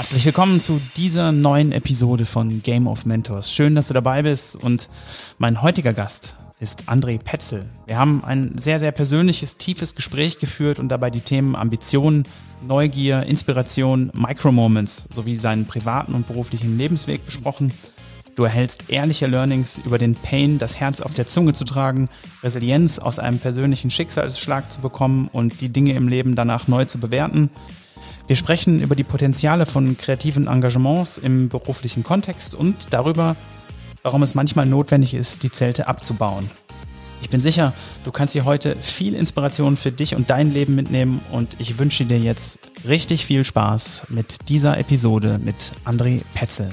Herzlich willkommen zu dieser neuen Episode von Game of Mentors. Schön, dass du dabei bist und mein heutiger Gast ist André Petzel. Wir haben ein sehr, sehr persönliches, tiefes Gespräch geführt und dabei die Themen Ambitionen, Neugier, Inspiration, Micromoments sowie seinen privaten und beruflichen Lebensweg besprochen. Du erhältst ehrliche Learnings über den Pain, das Herz auf der Zunge zu tragen, Resilienz aus einem persönlichen Schicksalsschlag zu bekommen und die Dinge im Leben danach neu zu bewerten. Wir sprechen über die Potenziale von kreativen Engagements im beruflichen Kontext und darüber, warum es manchmal notwendig ist, die Zelte abzubauen. Ich bin sicher, du kannst dir heute viel Inspiration für dich und dein Leben mitnehmen und ich wünsche dir jetzt richtig viel Spaß mit dieser Episode mit André Petzel.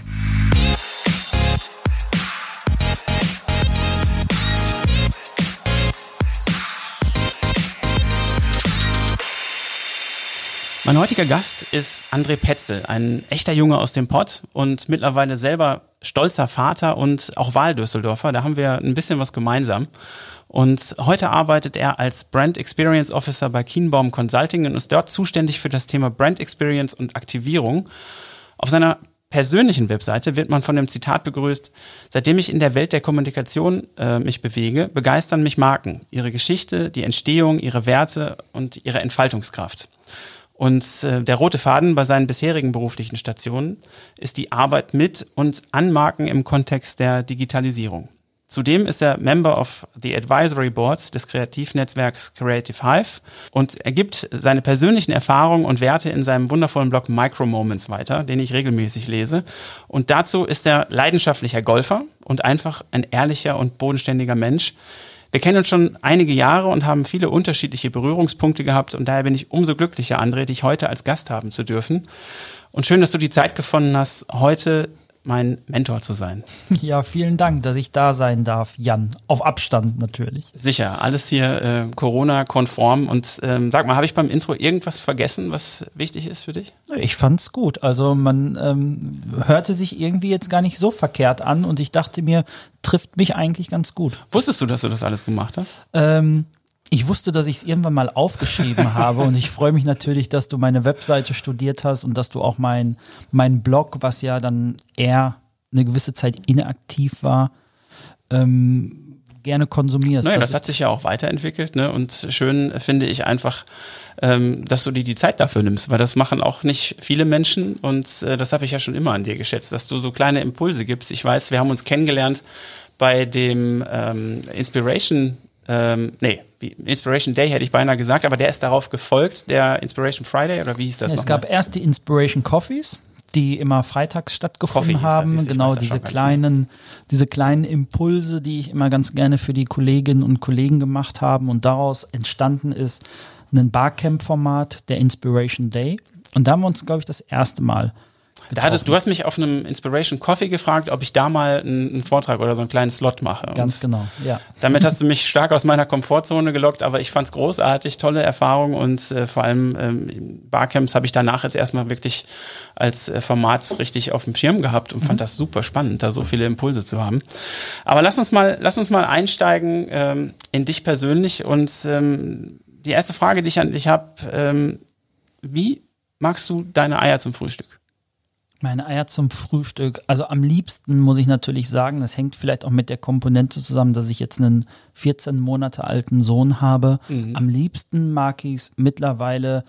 Mein heutiger Gast ist André Petzel, ein echter Junge aus dem Pott und mittlerweile selber stolzer Vater und auch Wahldüsseldorfer. Da haben wir ein bisschen was gemeinsam. Und heute arbeitet er als Brand Experience Officer bei Kienbaum Consulting und ist dort zuständig für das Thema Brand Experience und Aktivierung. Auf seiner persönlichen Webseite wird man von dem Zitat begrüßt, seitdem ich in der Welt der Kommunikation äh, mich bewege, begeistern mich Marken, ihre Geschichte, die Entstehung, ihre Werte und ihre Entfaltungskraft. Und äh, der rote Faden bei seinen bisherigen beruflichen Stationen ist die Arbeit mit und an Marken im Kontext der Digitalisierung. Zudem ist er Member of the Advisory Boards des Kreativnetzwerks Creative Hive und er gibt seine persönlichen Erfahrungen und Werte in seinem wundervollen Blog Micro Moments weiter, den ich regelmäßig lese. Und dazu ist er leidenschaftlicher Golfer und einfach ein ehrlicher und bodenständiger Mensch, wir kennen uns schon einige Jahre und haben viele unterschiedliche Berührungspunkte gehabt und daher bin ich umso glücklicher, André, dich heute als Gast haben zu dürfen. Und schön, dass du die Zeit gefunden hast, heute mein Mentor zu sein. Ja, vielen Dank, dass ich da sein darf, Jan. Auf Abstand natürlich. Sicher, alles hier äh, Corona-konform. Und ähm, sag mal, habe ich beim Intro irgendwas vergessen, was wichtig ist für dich? Ich fand's gut. Also man ähm, hörte sich irgendwie jetzt gar nicht so verkehrt an und ich dachte mir, trifft mich eigentlich ganz gut. Wusstest du, dass du das alles gemacht hast? Ähm, ich wusste, dass ich es irgendwann mal aufgeschrieben habe und ich freue mich natürlich, dass du meine Webseite studiert hast und dass du auch mein, mein Blog, was ja dann eher eine gewisse Zeit inaktiv war, ähm, gerne konsumierst. Naja, das, das hat sich ja auch weiterentwickelt ne? und schön finde ich einfach, ähm, dass du dir die Zeit dafür nimmst, weil das machen auch nicht viele Menschen und äh, das habe ich ja schon immer an dir geschätzt, dass du so kleine Impulse gibst. Ich weiß, wir haben uns kennengelernt bei dem ähm, Inspiration ähm, nee, Inspiration Day hätte ich beinahe gesagt, aber der ist darauf gefolgt, der Inspiration Friday oder wie hieß das? Es gab mal? erst die Inspiration Coffees, die immer freitags stattgefunden Coffee haben. Das, genau, diese kleinen, diese kleinen Impulse, die ich immer ganz gerne für die Kolleginnen und Kollegen gemacht haben und daraus entstanden ist ein Barcamp-Format, der Inspiration Day. Und da haben wir uns, glaube ich, das erste Mal hattest, du hast mich auf einem Inspiration Coffee gefragt, ob ich da mal einen, einen Vortrag oder so einen kleinen Slot mache. Ganz und genau, ja. Damit hast du mich stark aus meiner Komfortzone gelockt, aber ich fand es großartig, tolle Erfahrung und äh, vor allem ähm, Barcamps habe ich danach jetzt erstmal wirklich als äh, Format richtig auf dem Schirm gehabt und mhm. fand das super spannend, da so viele Impulse zu haben. Aber lass uns mal, lass uns mal einsteigen ähm, in dich persönlich und ähm, die erste Frage, die ich an dich habe, ähm, wie magst du deine Eier zum Frühstück? Meine Eier zum Frühstück. Also am liebsten muss ich natürlich sagen, das hängt vielleicht auch mit der Komponente zusammen, dass ich jetzt einen 14 Monate alten Sohn habe. Mhm. Am liebsten mag ich es mittlerweile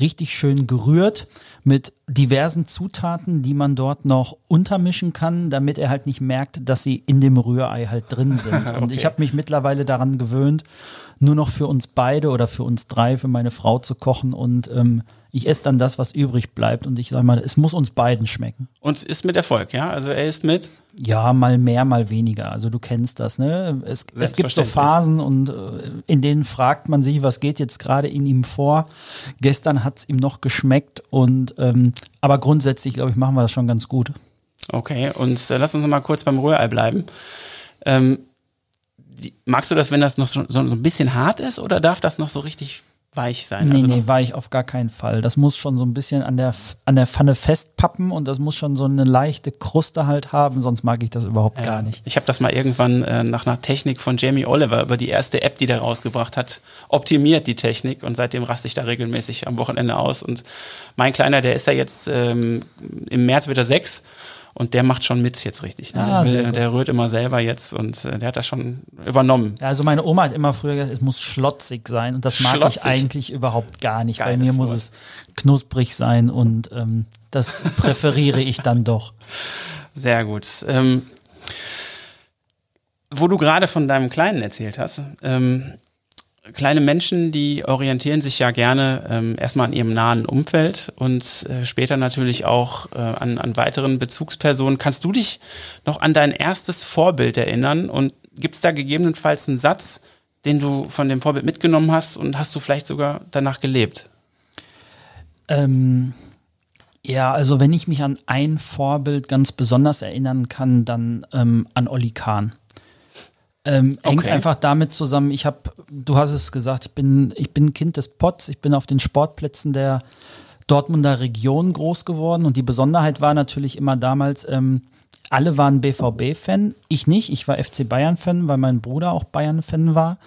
richtig schön gerührt mit diversen Zutaten, die man dort noch untermischen kann, damit er halt nicht merkt, dass sie in dem Rührei halt drin sind. Und okay. ich habe mich mittlerweile daran gewöhnt, nur noch für uns beide oder für uns drei, für meine Frau zu kochen und ähm, ich esse dann das, was übrig bleibt und ich sage mal, es muss uns beiden schmecken. Und ist mit Erfolg, ja? Also er ist mit? Ja, mal mehr, mal weniger. Also du kennst das, ne? Es, es gibt so Phasen und äh, in denen fragt man sich, was geht jetzt gerade in ihm vor. Gestern hat es ihm noch geschmeckt und ähm, aber grundsätzlich, glaube ich, machen wir das schon ganz gut. Okay, und äh, lass uns noch mal kurz beim Rührei bleiben. Ähm, die, magst du das, wenn das noch so, so ein bisschen hart ist oder darf das noch so richtig weich sein. Nee, also nee, weich auf gar keinen Fall. Das muss schon so ein bisschen an der, an der Pfanne festpappen und das muss schon so eine leichte Kruste halt haben, sonst mag ich das überhaupt Ja, gar nicht. Ich habe das mal irgendwann äh, nach einer Technik von Jamie Oliver über die erste App, die der rausgebracht hat, optimiert die Technik und seitdem raste ich da regelmäßig am Wochenende aus. Und mein Kleiner, der ist ja jetzt ähm, im März wieder sechs und der macht schon mit jetzt richtig. Ne? Ah, der, rührt immer selber jetzt und äh, der hat das schon übernommen. Ja, also meine Oma hat immer früher gesagt, es muss schlotzig sein und das mag Schlotzig. ich eigentlich überhaupt gar nicht. Bei Geiles mir muss Wort. es knusprig sein und ähm, das präferiere ich dann doch. Sehr gut. Ähm, wo du gerade von deinem Kleinen erzählt hast, ähm, kleine Menschen, die orientieren sich ja gerne ähm, erstmal an ihrem nahen Umfeld und äh, später natürlich auch äh, an, an weiteren Bezugspersonen. Kannst du dich noch an dein erstes Vorbild erinnern und gibt es da gegebenenfalls einen Satz, den du von dem Vorbild mitgenommen hast und hast du vielleicht sogar danach gelebt? Ähm, ja, also wenn ich mich an ein Vorbild ganz besonders erinnern kann, dann ähm, an Olli Kahn. Ähm, Hängt Okay. einfach damit zusammen, ich habe, du hast es gesagt, ich bin, ich bin Kind des Pots, ich bin auf den Sportplätzen der Dortmunder Region groß geworden und die Besonderheit war natürlich immer damals, ähm, alle waren BVB-Fan, ich nicht, ich war FC Bayern-Fan, weil mein Bruder auch Bayern-Fan war.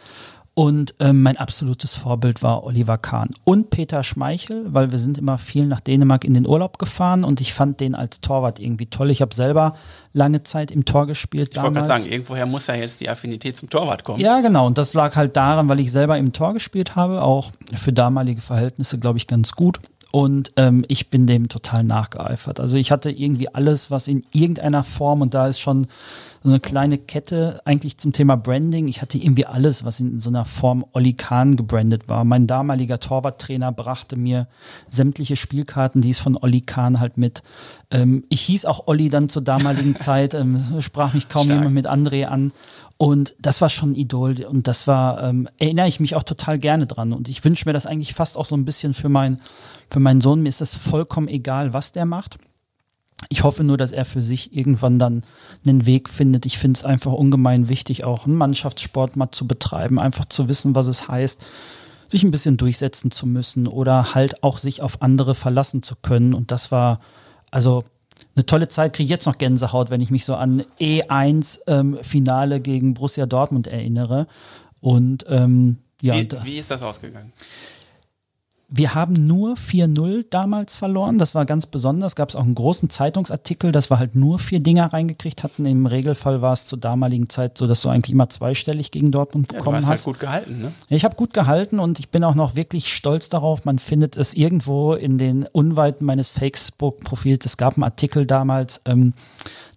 Und ähm, mein absolutes Vorbild war Oliver Kahn und Peter Schmeichel, weil wir sind immer viel nach Dänemark in den Urlaub gefahren und ich fand den als Torwart irgendwie toll. Ich habe selber lange Zeit im Tor gespielt Ich wollte gerade sagen, irgendwoher muss ja jetzt die Affinität zum Torwart kommen. Ja, genau. Und das lag halt daran, weil ich selber im Tor gespielt habe, auch für damalige Verhältnisse, glaube ich, ganz gut. Und ähm, ich bin dem total nachgeeifert. Also ich hatte irgendwie alles, was in irgendeiner Form, und da ist schon so eine kleine Kette eigentlich zum Thema Branding. Ich hatte irgendwie alles, was in so einer Form Olli Kahn gebrandet war. Mein damaliger Torwarttrainer brachte mir sämtliche Spielkarten, die es von Olli Kahn halt mit. Ähm, ich hieß auch Olli dann zur damaligen Zeit, ähm, sprach mich kaum Stark. jemand mit André an. Und das war schon ein Idol und das war, ähm, erinnere ich mich auch total gerne dran. Und ich wünsche mir das eigentlich fast auch so ein bisschen für, mein, für meinen Sohn. Mir ist das vollkommen egal, was der macht. Ich hoffe nur, dass er für sich irgendwann dann einen Weg findet. Ich finde es einfach ungemein wichtig, auch einen Mannschaftssport mal zu betreiben, einfach zu wissen, was es heißt, sich ein bisschen durchsetzen zu müssen oder halt auch sich auf andere verlassen zu können. Und das war also eine tolle Zeit. Kriege ich jetzt noch Gänsehaut, wenn ich mich so an E1 ähm, Finale gegen Borussia Dortmund erinnere. Und ähm, ja, wie, wie ist das ausgegangen? Wir haben nur 4-0 damals verloren. Das war ganz besonders. Gab es auch einen großen Zeitungsartikel, dass wir halt nur vier Dinger reingekriegt hatten. Im Regelfall war es zur damaligen Zeit so, dass du eigentlich immer zweistellig gegen Dortmund Ja, du bekommen hast halt hast. gut gehalten, ne? Ich habe gut gehalten und ich bin auch noch wirklich stolz darauf. Man findet es irgendwo in den Unweiten meines Facebook-Profils. Es gab einen Artikel damals, ähm,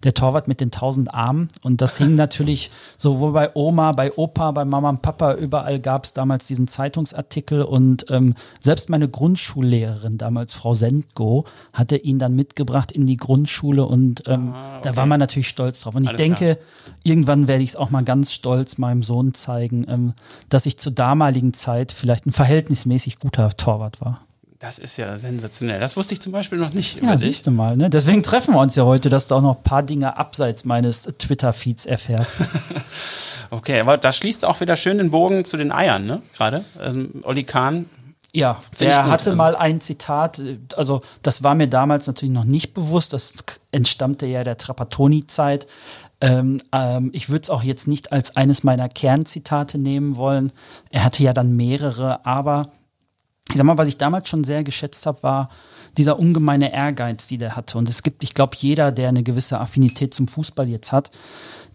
der Torwart mit den tausend Armen. Und das hing natürlich sowohl bei Oma, bei Opa, bei Mama und Papa, überall gab es damals diesen Zeitungsartikel. Und ähm, selbst meine Grundschullehrerin, damals Frau Sendgo, hatte ihn dann mitgebracht in die Grundschule. Und ähm, da war man natürlich stolz drauf. Und ich Alles denke, irgendwann werde ich es auch mal ganz stolz meinem Sohn zeigen, ähm, dass ich zur damaligen Zeit vielleicht ein verhältnismäßig guter Torwart war. Das ist ja sensationell. Das wusste ich zum Beispiel noch nicht Ja, siehst du mal, ne? Deswegen treffen wir uns ja heute, dass du auch noch ein paar Dinge abseits meines Twitter-Feeds erfährst. Okay, aber da schließt auch wieder schön den Bogen zu den Eiern, ne? Gerade. Also, Olli Kahn. Ja, der gut, hatte also- mal ein Zitat, also das war mir damals natürlich noch nicht bewusst, das entstammte ja der Trapattoni-Zeit. Ähm, ähm, ich würde es auch jetzt nicht als eines meiner Kernzitate nehmen wollen. Er hatte ja dann mehrere, aber ich sag mal, was ich damals schon sehr geschätzt habe, war dieser ungemeine Ehrgeiz, die der hatte. Und es gibt, ich glaube, jeder, der eine gewisse Affinität zum Fußball jetzt hat,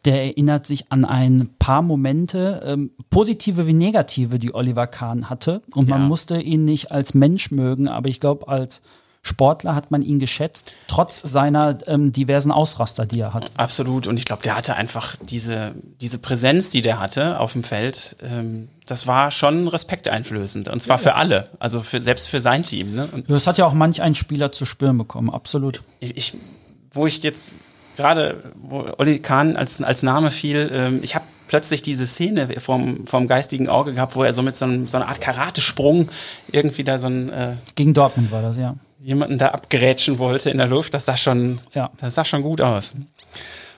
der erinnert sich an ein paar Momente, ähm, positive wie negative, die Oliver Kahn hatte. Und man Ja. musste ihn nicht als Mensch mögen, aber ich glaube, als Sportler hat man ihn geschätzt, trotz seiner ähm, diversen Ausraster, die er hat. Absolut. Und ich glaube, der hatte einfach diese, diese Präsenz, die der hatte auf dem Feld. Ähm, das war schon respekteinflößend. Und zwar für alle. Also für, selbst für sein Team. Ne? Und Das hat ja auch manch ein Spieler zu spüren bekommen, absolut. ich, ich wo ich jetzt gerade, wo Olli Kahn als, als Name fiel, ähm, ich habe plötzlich diese Szene vom, vom geistigen Auge gehabt, wo er so mit so, einem, so einer Art Karatesprung irgendwie da so einen, äh, Gegen Dortmund war das, ja. jemanden da abgerätschen wollte in der Luft. Das sah schon, Ja. das sah schon gut aus.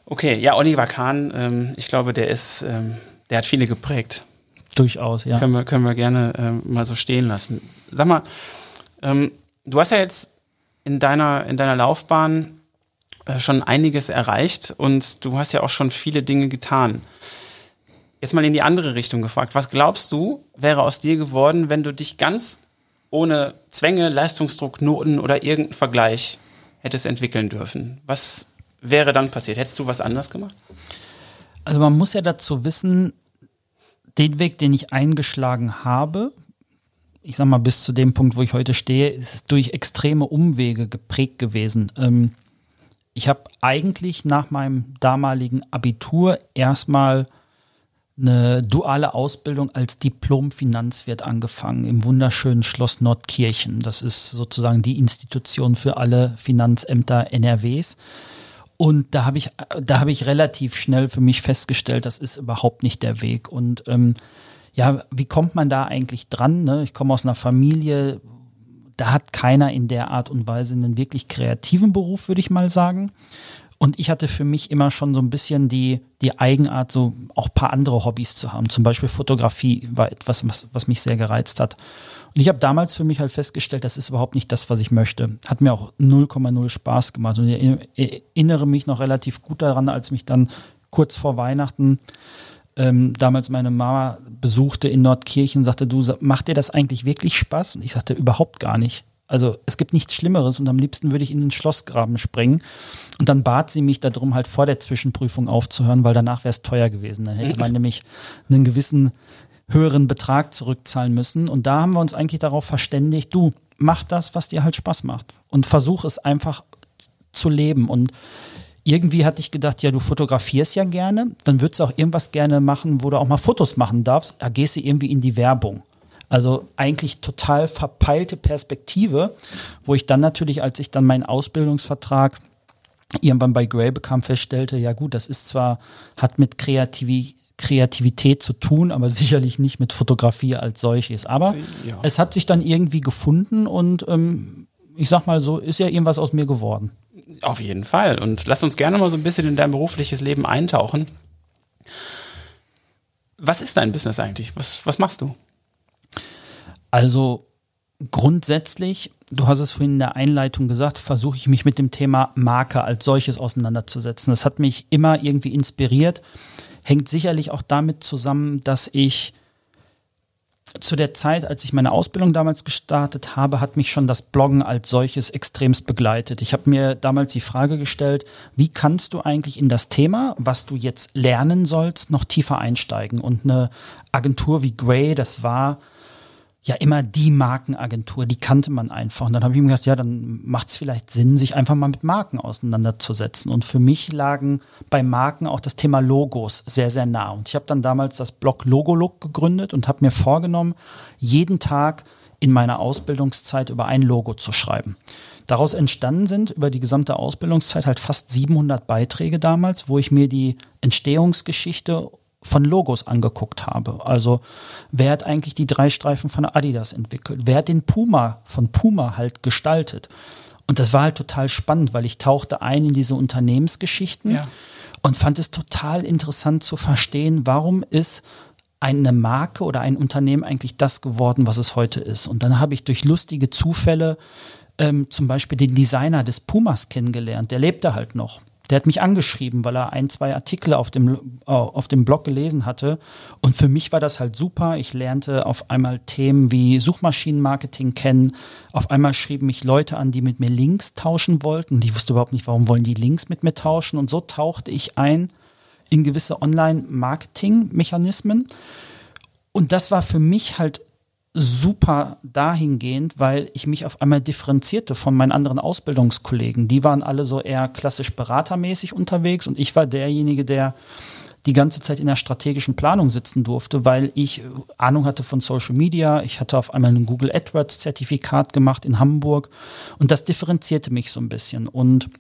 Okay, ja, Oliver Kahn, ähm, ich glaube, der ist, ähm, der hat viele geprägt. Durchaus, ja. Können wir, können wir gerne äh, mal so stehen lassen. Sag mal, ähm, du hast ja jetzt in deiner, in deiner Laufbahn schon einiges erreicht und du hast ja auch schon viele Dinge getan. Jetzt mal in die andere Richtung gefragt. Was glaubst du, wäre aus dir geworden, wenn du dich ganz ohne Zwänge, Leistungsdruck, Noten oder irgendeinen Vergleich hättest entwickeln dürfen? Was wäre dann passiert? Hättest du was anders gemacht? Also man muss ja dazu wissen, den Weg, den ich eingeschlagen habe, ich sag mal, bis zu dem Punkt, wo ich heute stehe, ist durch extreme Umwege geprägt gewesen. Ähm, ich habe eigentlich nach meinem damaligen Abitur erstmal eine duale Ausbildung als Diplom-Finanzwirt angefangen im wunderschönen Schloss Nordkirchen. Das ist sozusagen die Institution für alle Finanzämter NRWs. Und da habe ich, da habe ich relativ schnell für mich festgestellt, das ist überhaupt nicht der Weg. Und ähm, ja, wie kommt man da eigentlich dran? Ne? Ich komme aus einer Familie, da hat keiner in der Art und Weise einen wirklich kreativen Beruf, würde ich mal sagen. Und ich hatte für mich immer schon so ein bisschen die, die Eigenart, so auch paar andere Hobbys zu haben. Zum Beispiel Fotografie war etwas, was, was mich sehr gereizt hat. Und ich habe damals für mich halt festgestellt, das ist überhaupt nicht das, was ich möchte. Hat mir auch 0,0 Spaß gemacht. Und ich erinnere mich noch relativ gut daran, als mich dann kurz vor Weihnachten ähm, damals meine Mama besuchte in Nordkirchen und sagte, du, macht dir das eigentlich wirklich Spaß? Und ich sagte, überhaupt gar nicht. Also es gibt nichts Schlimmeres und am liebsten würde ich in den Schlossgraben springen. Und dann bat sie mich darum, halt vor der Zwischenprüfung aufzuhören, weil danach wäre es teuer gewesen. Dann hätte man nämlich einen gewissen höheren Betrag zurückzahlen müssen. Und da haben wir uns eigentlich darauf verständigt, du mach das, was dir halt Spaß macht. Und versuch es einfach zu leben. Und irgendwie hatte ich gedacht, ja, du fotografierst ja gerne, dann würdest du auch irgendwas gerne machen, wo du auch mal Fotos machen darfst. Da gehst du irgendwie in die Werbung. Also eigentlich total verpeilte Perspektive, wo ich dann natürlich, als ich dann meinen Ausbildungsvertrag irgendwann bei Gray bekam, feststellte, ja gut, das ist zwar, hat mit Kreativität Kreativität zu tun, aber sicherlich nicht mit Fotografie als solches. Aber ja. es hat sich dann irgendwie gefunden und ähm, ich sag mal so, ist ja irgendwas aus mir geworden. Auf jeden Fall. Und lass uns gerne mal so ein bisschen in dein berufliches Leben eintauchen. Was ist dein Business eigentlich? Was, was machst du? Also grundsätzlich, du hast es vorhin in der Einleitung gesagt, versuche ich mich mit dem Thema Marke als solches auseinanderzusetzen. Das hat mich immer irgendwie inspiriert. Hängt sicherlich auch damit zusammen, dass ich zu der Zeit, als ich meine Ausbildung damals gestartet habe, hat mich schon das Bloggen als solches extremst begleitet. Ich habe mir damals die Frage gestellt, wie kannst du eigentlich in das Thema, was du jetzt lernen sollst, noch tiefer einsteigen? Und eine Agentur wie Gray, das war ja immer die Markenagentur, die kannte man einfach. Und dann habe ich mir gedacht, ja, dann macht es vielleicht Sinn, sich einfach mal mit Marken auseinanderzusetzen. Und für mich lagen bei Marken auch das Thema Logos sehr, sehr nah. Und ich habe dann damals das Blog Logolook gegründet und habe mir vorgenommen, jeden Tag in meiner Ausbildungszeit über ein Logo zu schreiben. Daraus entstanden sind über die gesamte Ausbildungszeit halt fast 700 Beiträge damals, wo ich mir die Entstehungsgeschichte von Logos angeguckt habe. Also wer hat eigentlich die drei Streifen von Adidas entwickelt? Wer hat den Puma von Puma halt gestaltet? Und das war halt total spannend, weil ich tauchte ein in diese Unternehmensgeschichten ja. und fand es total interessant zu verstehen, warum ist eine Marke oder ein Unternehmen eigentlich das geworden, was es heute ist. Und dann habe ich durch lustige Zufälle ähm, zum Beispiel den Designer des Pumas kennengelernt. Der lebte halt noch. Der hat mich angeschrieben, weil er ein, zwei Artikel auf dem, äh, auf dem Blog gelesen hatte. Und für mich war das halt super. Ich lernte auf einmal Themen wie Suchmaschinenmarketing kennen. Auf einmal schrieben mich Leute an, die mit mir Links tauschen wollten. Und ich wusste überhaupt nicht, warum wollen die Links mit mir tauschen. Und so tauchte ich ein in gewisse Online-Marketing-Mechanismen. Und das war für mich halt super dahingehend, weil ich mich auf einmal differenzierte von meinen anderen Ausbildungskollegen. Die waren alle so eher klassisch beratermäßig unterwegs und ich war derjenige, der die ganze Zeit in der strategischen Planung sitzen durfte, weil ich Ahnung hatte von Social Media. Ich hatte auf einmal ein Google AdWords Zertifikat gemacht in Hamburg und das differenzierte mich so ein bisschen. Und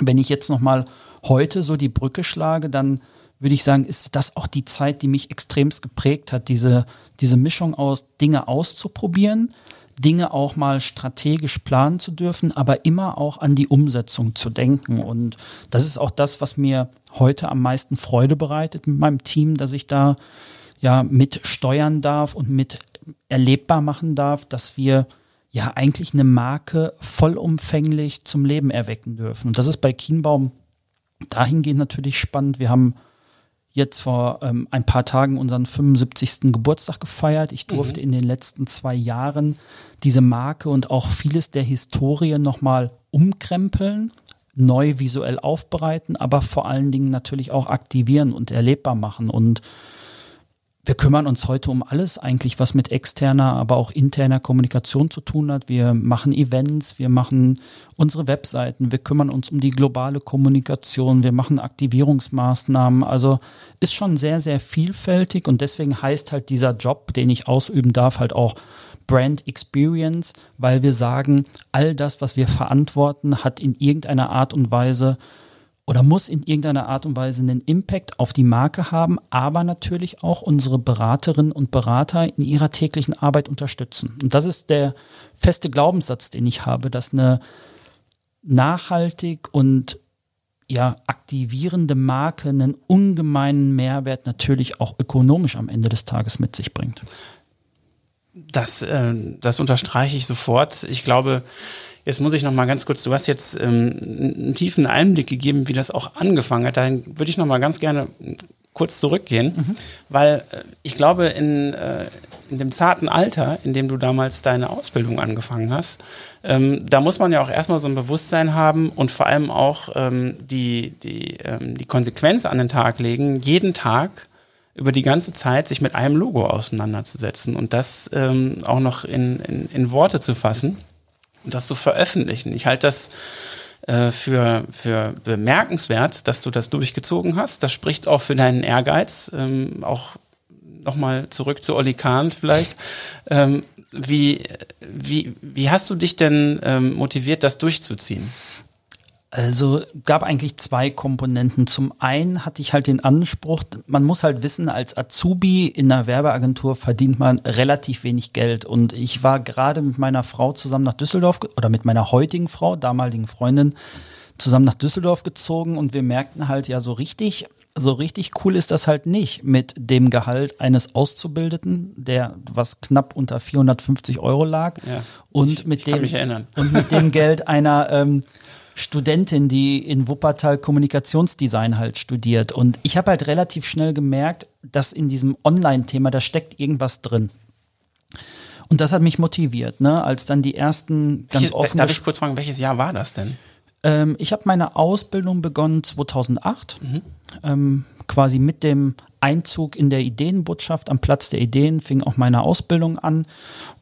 wenn ich jetzt nochmal heute so die Brücke schlage, dann würde ich sagen, ist das auch die Zeit, die mich extremst geprägt hat, diese, diese Mischung aus Dinge auszuprobieren, Dinge auch mal strategisch planen zu dürfen, aber immer auch an die Umsetzung zu denken. Und das ist auch das, was mir heute am meisten Freude bereitet mit meinem Team, dass ich da ja mit steuern darf und mit erlebbar machen darf, dass wir ja eigentlich eine Marke vollumfänglich zum Leben erwecken dürfen. Und das ist bei Kienbaum dahingehend natürlich spannend. Wir haben jetzt vor ähm, ein paar Tagen unseren 75. Geburtstag gefeiert. Ich durfte mhm. in den letzten zwei Jahren diese Marke und auch vieles der Historie nochmal umkrempeln, neu visuell aufbereiten, aber vor allen Dingen natürlich auch aktivieren und erlebbar machen. Und wir kümmern uns heute um alles eigentlich, was mit externer, aber auch interner Kommunikation zu tun hat. Wir machen Events, wir machen unsere Webseiten, wir kümmern uns um die globale Kommunikation, wir machen Aktivierungsmaßnahmen. Also ist schon sehr, sehr vielfältig und deswegen heißt halt dieser Job, den ich ausüben darf, halt auch Brand Experience, weil wir sagen, all das, was wir verantworten, hat in irgendeiner Art und Weise oder muss in irgendeiner Art und Weise einen Impact auf die Marke haben, aber natürlich auch unsere Beraterinnen und Berater in ihrer täglichen Arbeit unterstützen. Und das ist der feste Glaubenssatz, den ich habe, dass eine nachhaltig und ja, aktivierende Marke einen ungemeinen Mehrwert natürlich auch ökonomisch am Ende des Tages mit sich bringt. Das, äh, das unterstreiche ich sofort. Ich glaube, Jetzt muss ich noch mal ganz kurz, du hast jetzt ähm, einen tiefen Einblick gegeben, wie das auch angefangen hat. Dahin würde ich noch mal ganz gerne kurz zurückgehen, mhm. weil äh, ich glaube, in, äh, in dem zarten Alter, in dem du damals deine Ausbildung angefangen hast, ähm, da muss man ja auch erstmal so ein Bewusstsein haben und vor allem auch ähm, die, die, ähm, die Konsequenz an den Tag legen, jeden Tag über die ganze Zeit sich mit einem Logo auseinanderzusetzen und das ähm, auch noch in, in, in Worte zu fassen und das zu veröffentlichen. Ich halte das äh, für, für bemerkenswert, dass du das durchgezogen hast. Das spricht auch für deinen Ehrgeiz. Ähm, auch nochmal zurück zu Olli Kahn vielleicht. Ähm, wie, wie, wie hast du dich denn ähm, motiviert, das durchzuziehen? Also gab eigentlich zwei Komponenten. Zum einen hatte ich halt den Anspruch, man muss halt wissen, als Azubi in einer Werbeagentur verdient man relativ wenig Geld. Und ich war gerade mit meiner Frau zusammen nach Düsseldorf oder mit meiner heutigen Frau, damaligen Freundin, zusammen nach Düsseldorf gezogen und wir merkten halt ja so richtig, so richtig cool ist das halt nicht mit dem Gehalt eines Auszubildeten, der was knapp unter 450 Euro lag ja, und ich, mit ich dem und mit dem Geld einer ähm, Studentin, die in Wuppertal Kommunikationsdesign halt studiert. Und ich habe halt relativ schnell gemerkt, dass in diesem Online-Thema, da steckt irgendwas drin. Und das hat mich motiviert, ne? als dann die ersten ganz offen. Darf ich kurz fragen, welches Jahr war das denn? Ähm, ich habe meine Ausbildung begonnen 2008, mhm. ähm, quasi mit dem Einzug in der Ideenbotschaft am Platz der Ideen fing auch meine Ausbildung an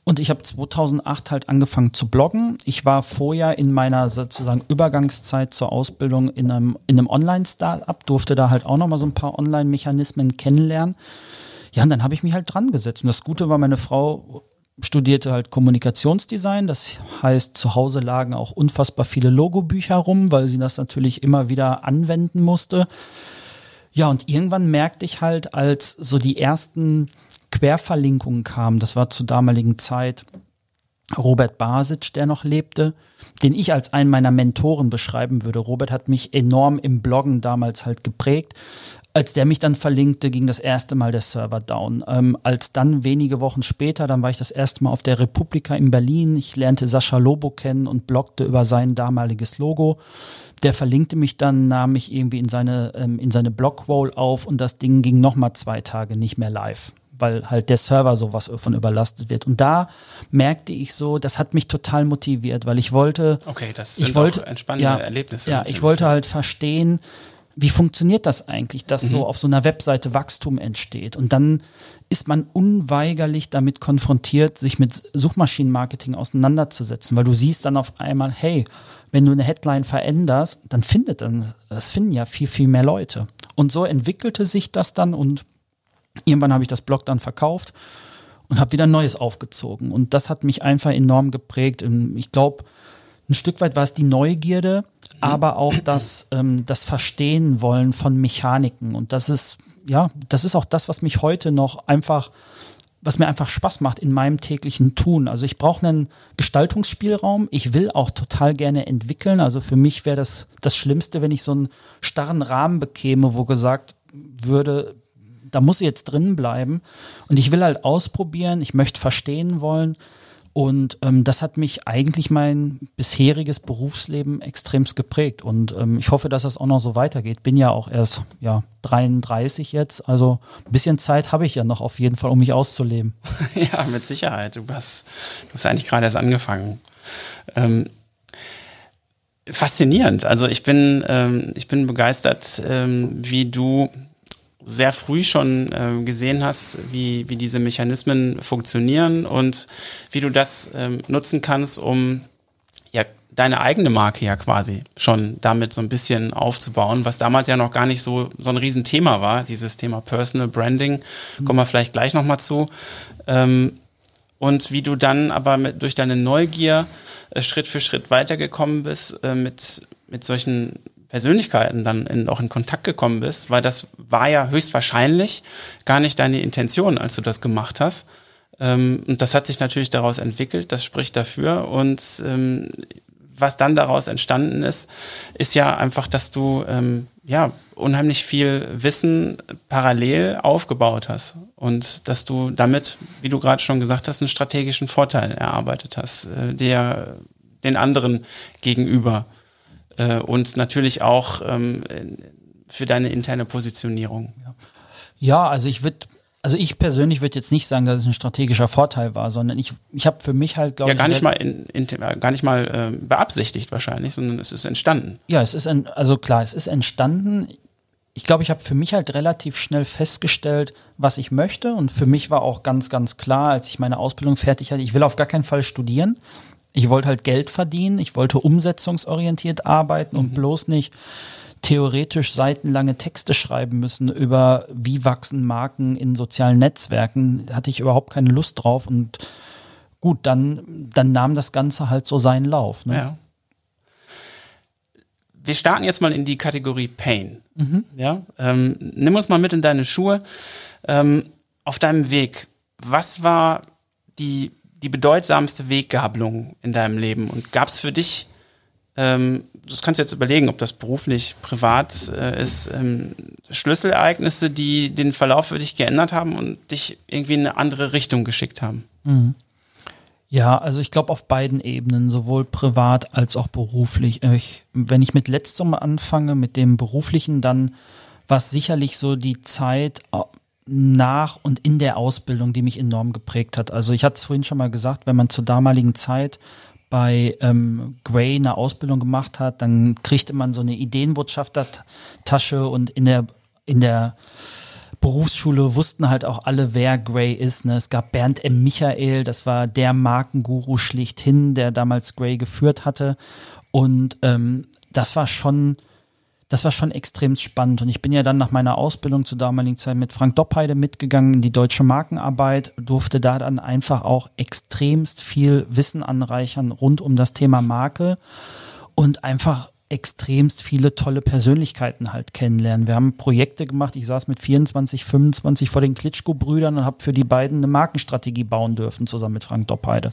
und ich habe 2008 halt angefangen zu bloggen. Ich war vorher in meiner sozusagen Übergangszeit zur Ausbildung in einem, in einem Online-Startup, durfte da halt auch nochmal so ein paar Online-Mechanismen kennenlernen. Ja, und dann habe ich mich halt dran gesetzt. Und das Gute war, meine Frau studierte halt Kommunikationsdesign. Das heißt, zu Hause lagen auch unfassbar viele Logobücher rum, weil sie das natürlich immer wieder anwenden musste. Ja, und irgendwann merkte ich halt, als so die ersten Querverlinkungen kamen, das war zur damaligen Zeit Robert Basic, der noch lebte, den ich als einen meiner Mentoren beschreiben würde. Robert hat mich enorm im Bloggen damals halt geprägt. Als der mich dann verlinkte, ging das erste Mal der Server down. Ähm, als dann wenige Wochen später, dann war ich das erste Mal auf der Republika in Berlin. Ich lernte Sascha Lobo kennen und bloggte über sein damaliges Logo. Der verlinkte mich dann, nahm mich irgendwie in seine, ähm, in seine Blogwall auf und das Ding ging nochmal zwei Tage nicht mehr live weil halt der Server sowas von überlastet wird. Und da merkte ich so, das hat mich total motiviert, weil ich wollte. Okay, das sind ich wollte, entspannende ja, Erlebnisse. Ja, ich wollte halt verstehen, wie funktioniert das eigentlich, dass mhm. so auf so einer Webseite Wachstum entsteht. Und dann ist man unweigerlich damit konfrontiert, sich mit Suchmaschinenmarketing auseinanderzusetzen, weil du siehst dann auf einmal, hey, wenn du eine Headline veränderst, dann findet dann, das finden ja viel, viel mehr Leute. Und so entwickelte sich das dann und irgendwann habe ich das Blog dann verkauft und habe wieder neues aufgezogen. Und das hat mich einfach enorm geprägt. Ich glaube, ein Stück weit war es die Neugierde, aber auch das, ähm, das Verstehen wollen von Mechaniken. Und das ist, ja, das ist auch das, was mich heute noch einfach was mir einfach Spaß macht in meinem täglichen Tun. Also ich brauche einen Gestaltungsspielraum. Ich will auch total gerne entwickeln. Also für mich wäre das das Schlimmste, wenn ich so einen starren Rahmen bekäme, wo gesagt würde, da muss sie jetzt drin bleiben. Und ich will halt ausprobieren, ich möchte verstehen wollen. Und ähm, das hat mich eigentlich mein bisheriges Berufsleben extremst geprägt. Und ähm, ich hoffe, dass das auch noch so weitergeht. Bin ja auch erst ja 33 jetzt, also ein bisschen Zeit habe ich ja noch auf jeden Fall, um mich auszuleben. ja, mit Sicherheit. Du hast, du hast eigentlich gerade erst angefangen. Ähm, faszinierend. Also ich bin, ähm, ich bin begeistert, ähm, wie du sehr früh schon äh, gesehen hast, wie, wie diese Mechanismen funktionieren und wie du das ähm, nutzen kannst, um ja deine eigene Marke ja quasi schon damit so ein bisschen aufzubauen, was damals ja noch gar nicht so, so ein Riesenthema war, dieses Thema Personal Branding. Kommen wir vielleicht gleich nochmal zu. Ähm, und wie du dann aber mit, durch deine Neugier äh, Schritt für Schritt weitergekommen bist, äh, mit, mit solchen Persönlichkeiten dann in, auch in Kontakt gekommen bist, weil das war ja höchstwahrscheinlich gar nicht deine Intention, als du das gemacht hast. Ähm, und das hat sich natürlich daraus entwickelt, das spricht dafür. Und ähm, was dann daraus entstanden ist, ist ja einfach, dass du ähm, ja unheimlich viel Wissen parallel aufgebaut hast und dass du damit, wie du gerade schon gesagt hast, einen strategischen Vorteil erarbeitet hast, äh, der den anderen gegenüber äh, und natürlich auch ähm, für deine interne Positionierung. Ja, also ich würde also ich persönlich würde jetzt nicht sagen, dass es ein strategischer Vorteil war, sondern ich, ich habe für mich halt, glaube ja, gar nicht mal in, in, gar nicht mal äh, beabsichtigt wahrscheinlich, sondern es ist entstanden. Ja, es ist ein, also klar, es ist entstanden. Ich glaube, ich habe für mich halt relativ schnell festgestellt, was ich möchte und für mich war auch ganz, ganz klar, als ich meine Ausbildung fertig hatte, ich will auf gar keinen Fall studieren. Ich wollte halt Geld verdienen, ich wollte umsetzungsorientiert arbeiten mhm. und bloß nicht theoretisch seitenlange Texte schreiben müssen über wie wachsen Marken in sozialen Netzwerken. Hatte ich überhaupt keine Lust drauf und gut, dann, dann nahm das Ganze halt so seinen Lauf. Ne? Ja. Wir starten jetzt mal in die Kategorie Pain. Mhm. Ja, ähm, nimm uns mal mit in deine Schuhe. Ähm, auf deinem Weg, was war die die bedeutsamste Weggabelung in deinem Leben? Und gab es für dich, ähm, das kannst du jetzt überlegen, ob das beruflich, privat äh, ist, ähm, Schlüsselereignisse, die den Verlauf für dich geändert haben und dich irgendwie in eine andere Richtung geschickt haben? Mhm. Ja, also ich glaube auf beiden Ebenen, sowohl privat als auch beruflich. Äh, ich, wenn ich mit letzterem anfange, mit dem beruflichen, dann war es sicherlich so die Zeit nach und in der Ausbildung, die mich enorm geprägt hat. Also ich hatte es vorhin schon mal gesagt, wenn man zur damaligen Zeit bei ähm, Gray eine Ausbildung gemacht hat, dann kriegte man so eine Ideenbotschaftertasche und in der in der Berufsschule wussten halt auch alle, wer Gray ist. Ne? Es gab Bernd M. Michael, das war der Markenguru schlichthin, der damals Gray geführt hatte. Und ähm, das war schon das war schon extrem spannend. Und ich bin ja dann nach meiner Ausbildung zur damaligen Zeit mit Frank Doppheide mitgegangen in die deutsche Markenarbeit, durfte da dann einfach auch extremst viel Wissen anreichern rund um das Thema Marke und einfach extremst viele tolle Persönlichkeiten halt kennenlernen. Wir haben Projekte gemacht. Ich saß mit 24, 25 vor den Klitschko-Brüdern und habe für die beiden eine Markenstrategie bauen dürfen, zusammen mit Frank Doppheide.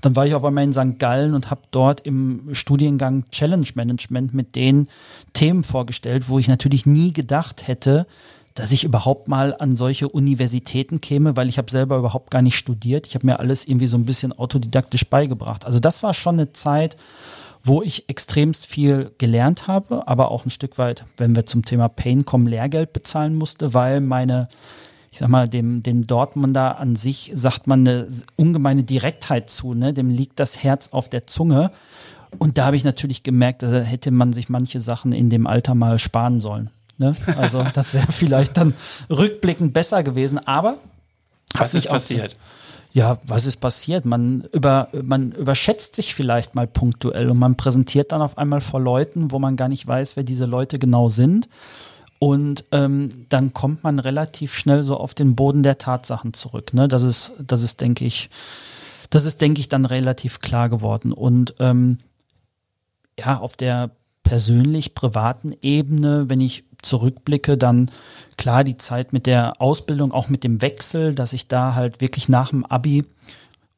Dann war ich auf einmal in St. Gallen und habe dort im Studiengang Challenge Management mit den Themen vorgestellt, wo ich natürlich nie gedacht hätte, dass ich überhaupt mal an solche Universitäten käme, weil ich habe selber überhaupt gar nicht studiert. Ich habe mir alles irgendwie so ein bisschen autodidaktisch beigebracht. Also das war schon eine Zeit, wo ich extremst viel gelernt habe, aber auch ein Stück weit, wenn wir zum Thema Pain kommen, Lehrgeld bezahlen musste, weil meine, ich sag mal, dem, dem Dortmunder an sich sagt man eine ungemeine Direktheit zu, ne? dem liegt das Herz auf der Zunge. Und da habe ich natürlich gemerkt, da hätte man sich manche Sachen in dem Alter mal sparen sollen. Ne? Also das wäre vielleicht dann rückblickend besser gewesen, aber was ist passiert? Ja, was ist passiert? Man, über, man überschätzt sich vielleicht mal punktuell und man präsentiert dann auf einmal vor Leuten, wo man gar nicht weiß, wer diese Leute genau sind. Und ähm, dann kommt man relativ schnell so auf den Boden der Tatsachen zurück. Ne? Das ist, das ist, denke ich, das ist, denke ich, dann relativ klar geworden. Und ähm, ja, auf der persönlich privaten Ebene, wenn ich zurückblicke, dann klar die Zeit mit der Ausbildung, auch mit dem Wechsel, dass ich da halt wirklich nach dem Abi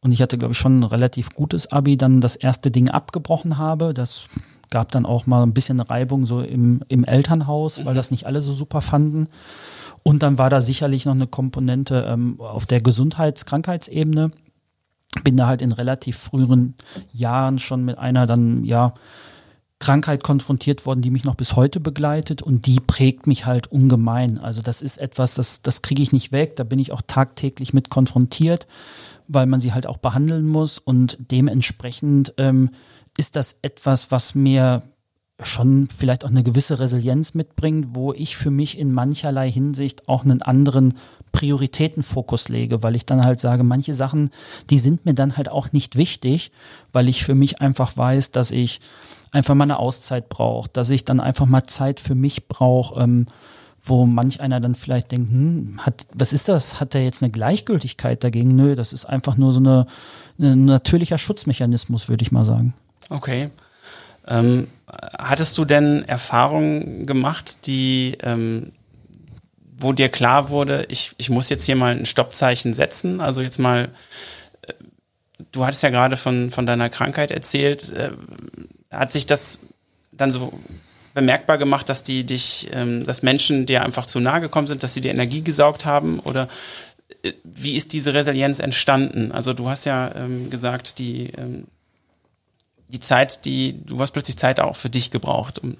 und ich hatte, glaube ich, schon ein relativ gutes Abi, dann das erste Ding abgebrochen habe. Das gab dann auch mal ein bisschen Reibung so im, im Elternhaus, weil das nicht alle so super fanden. Und dann war da sicherlich noch eine Komponente ähm, auf der Gesundheits-Krankheitsebene. Bin da halt in relativ früheren Jahren schon mit einer dann, ja, Krankheit konfrontiert worden, die mich noch bis heute begleitet und die prägt mich halt ungemein. Also das ist etwas, das, das kriege ich nicht weg, da bin ich auch tagtäglich mit konfrontiert, weil man sie halt auch behandeln muss und dementsprechend ähm, ist das etwas, was mir schon vielleicht auch eine gewisse Resilienz mitbringt, wo ich für mich in mancherlei Hinsicht auch einen anderen Prioritätenfokus lege, weil ich dann halt sage, manche Sachen, die sind mir dann halt auch nicht wichtig, weil ich für mich einfach weiß, dass ich einfach mal eine Auszeit brauche, dass ich dann einfach mal Zeit für mich brauche, ähm, wo manch einer dann vielleicht denkt, hm, hat, was ist das? Hat der jetzt eine Gleichgültigkeit dagegen? Nö, das ist einfach nur so eine, ein natürlicher Schutzmechanismus, würde ich mal sagen. Okay. Ähm, hattest du denn Erfahrungen gemacht, die, ähm, wo dir klar wurde, ich, ich muss jetzt hier mal ein Stoppzeichen setzen? Also jetzt mal, äh, du hattest ja gerade von, von deiner Krankheit erzählt. Äh, hat sich das dann so bemerkbar gemacht, dass die dich, ähm, dass Menschen dir einfach zu nahe gekommen sind, dass sie dir Energie gesaugt haben? Oder äh, wie ist diese Resilienz entstanden? Also du hast ja ähm, gesagt, die, ähm, die Zeit, die, du hast plötzlich Zeit auch für dich gebraucht, um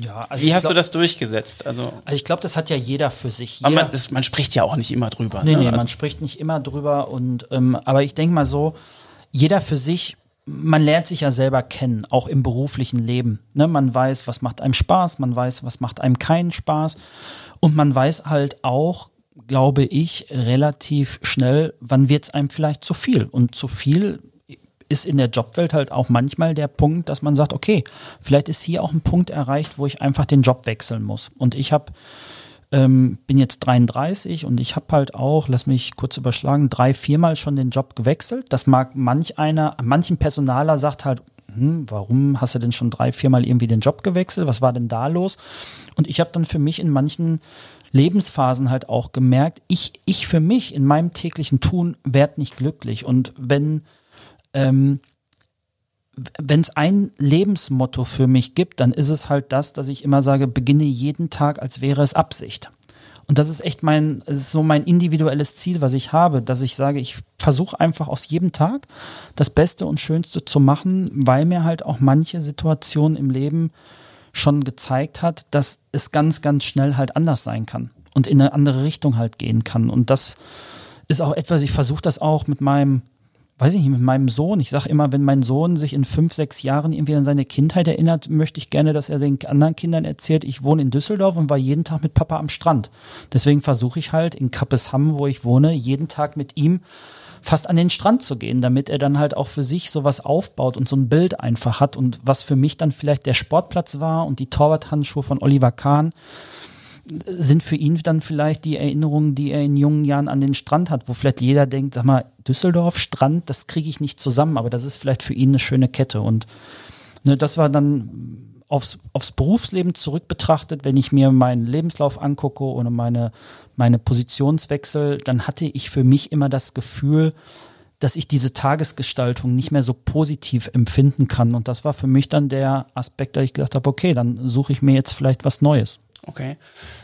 ja, also Wie hast glaub, du das durchgesetzt? Also, also ich glaube, das hat ja jeder für sich. Jeder, man, das, man, spricht ja auch nicht immer drüber. Nee, ne? nee, also, man spricht nicht immer drüber. Und ähm, aber ich denke mal so, jeder für sich man lernt sich ja selber kennen, auch im beruflichen Leben. Ne? Man weiß, was macht einem Spaß, man weiß, was macht einem keinen Spaß. Und man weiß halt auch, glaube ich, relativ schnell, wann wird es einem vielleicht zu viel. Und zu viel ist in der Jobwelt halt auch manchmal der Punkt, dass man sagt, okay, vielleicht ist hier auch ein Punkt erreicht, wo ich einfach den Job wechseln muss. Und ich habe ähm, bin jetzt 33 und ich habe halt auch, lass mich kurz überschlagen, drei, viermal schon den Job gewechselt. Das mag manch einer, manchen Personaler sagt halt, hm, warum hast du denn schon drei, viermal irgendwie den Job gewechselt? Was war denn da los? Und ich habe dann für mich in manchen Lebensphasen halt auch gemerkt, ich, ich für mich in meinem täglichen Tun werd nicht glücklich. Und wenn ähm, wenn es ein Lebensmotto für mich gibt, dann ist es halt das, dass ich immer sage, beginne jeden Tag, als wäre es Absicht. Und das ist echt mein, ist so mein individuelles Ziel, was ich habe, dass ich sage, ich versuche einfach aus jedem Tag das Beste und Schönste zu machen, weil mir halt auch manche Situationen im Leben schon gezeigt hat, dass es ganz, ganz schnell halt anders sein kann und in eine andere Richtung halt gehen kann. Und das ist auch etwas, ich versuche das auch mit meinem weiß ich nicht, mit meinem Sohn. Ich sage immer, wenn mein Sohn sich in fünf, sechs Jahren irgendwie an seine Kindheit erinnert, möchte ich gerne, dass er den anderen Kindern erzählt, ich wohne in Düsseldorf und war jeden Tag mit Papa am Strand. Deswegen versuche ich halt in Kappesham, wo ich wohne, jeden Tag mit ihm fast an den Strand zu gehen, damit er dann halt auch für sich sowas aufbaut und so ein Bild einfach hat und was für mich dann vielleicht der Sportplatz war und die Torwarthandschuhe von Oliver Kahn sind für ihn dann vielleicht die Erinnerungen, die er in jungen Jahren an den Strand hat, wo vielleicht jeder denkt, sag mal, Düsseldorf, Strand, das kriege ich nicht zusammen, aber das ist vielleicht für ihn eine schöne Kette. Und ne, das war dann aufs, aufs Berufsleben zurück betrachtet, wenn ich mir meinen Lebenslauf angucke oder meine, meine Positionswechsel, dann hatte ich für mich immer das Gefühl, dass ich diese Tagesgestaltung nicht mehr so positiv empfinden kann. Und das war für mich dann der Aspekt, da ich gedacht habe, okay, dann suche ich mir jetzt vielleicht was Neues. Okay.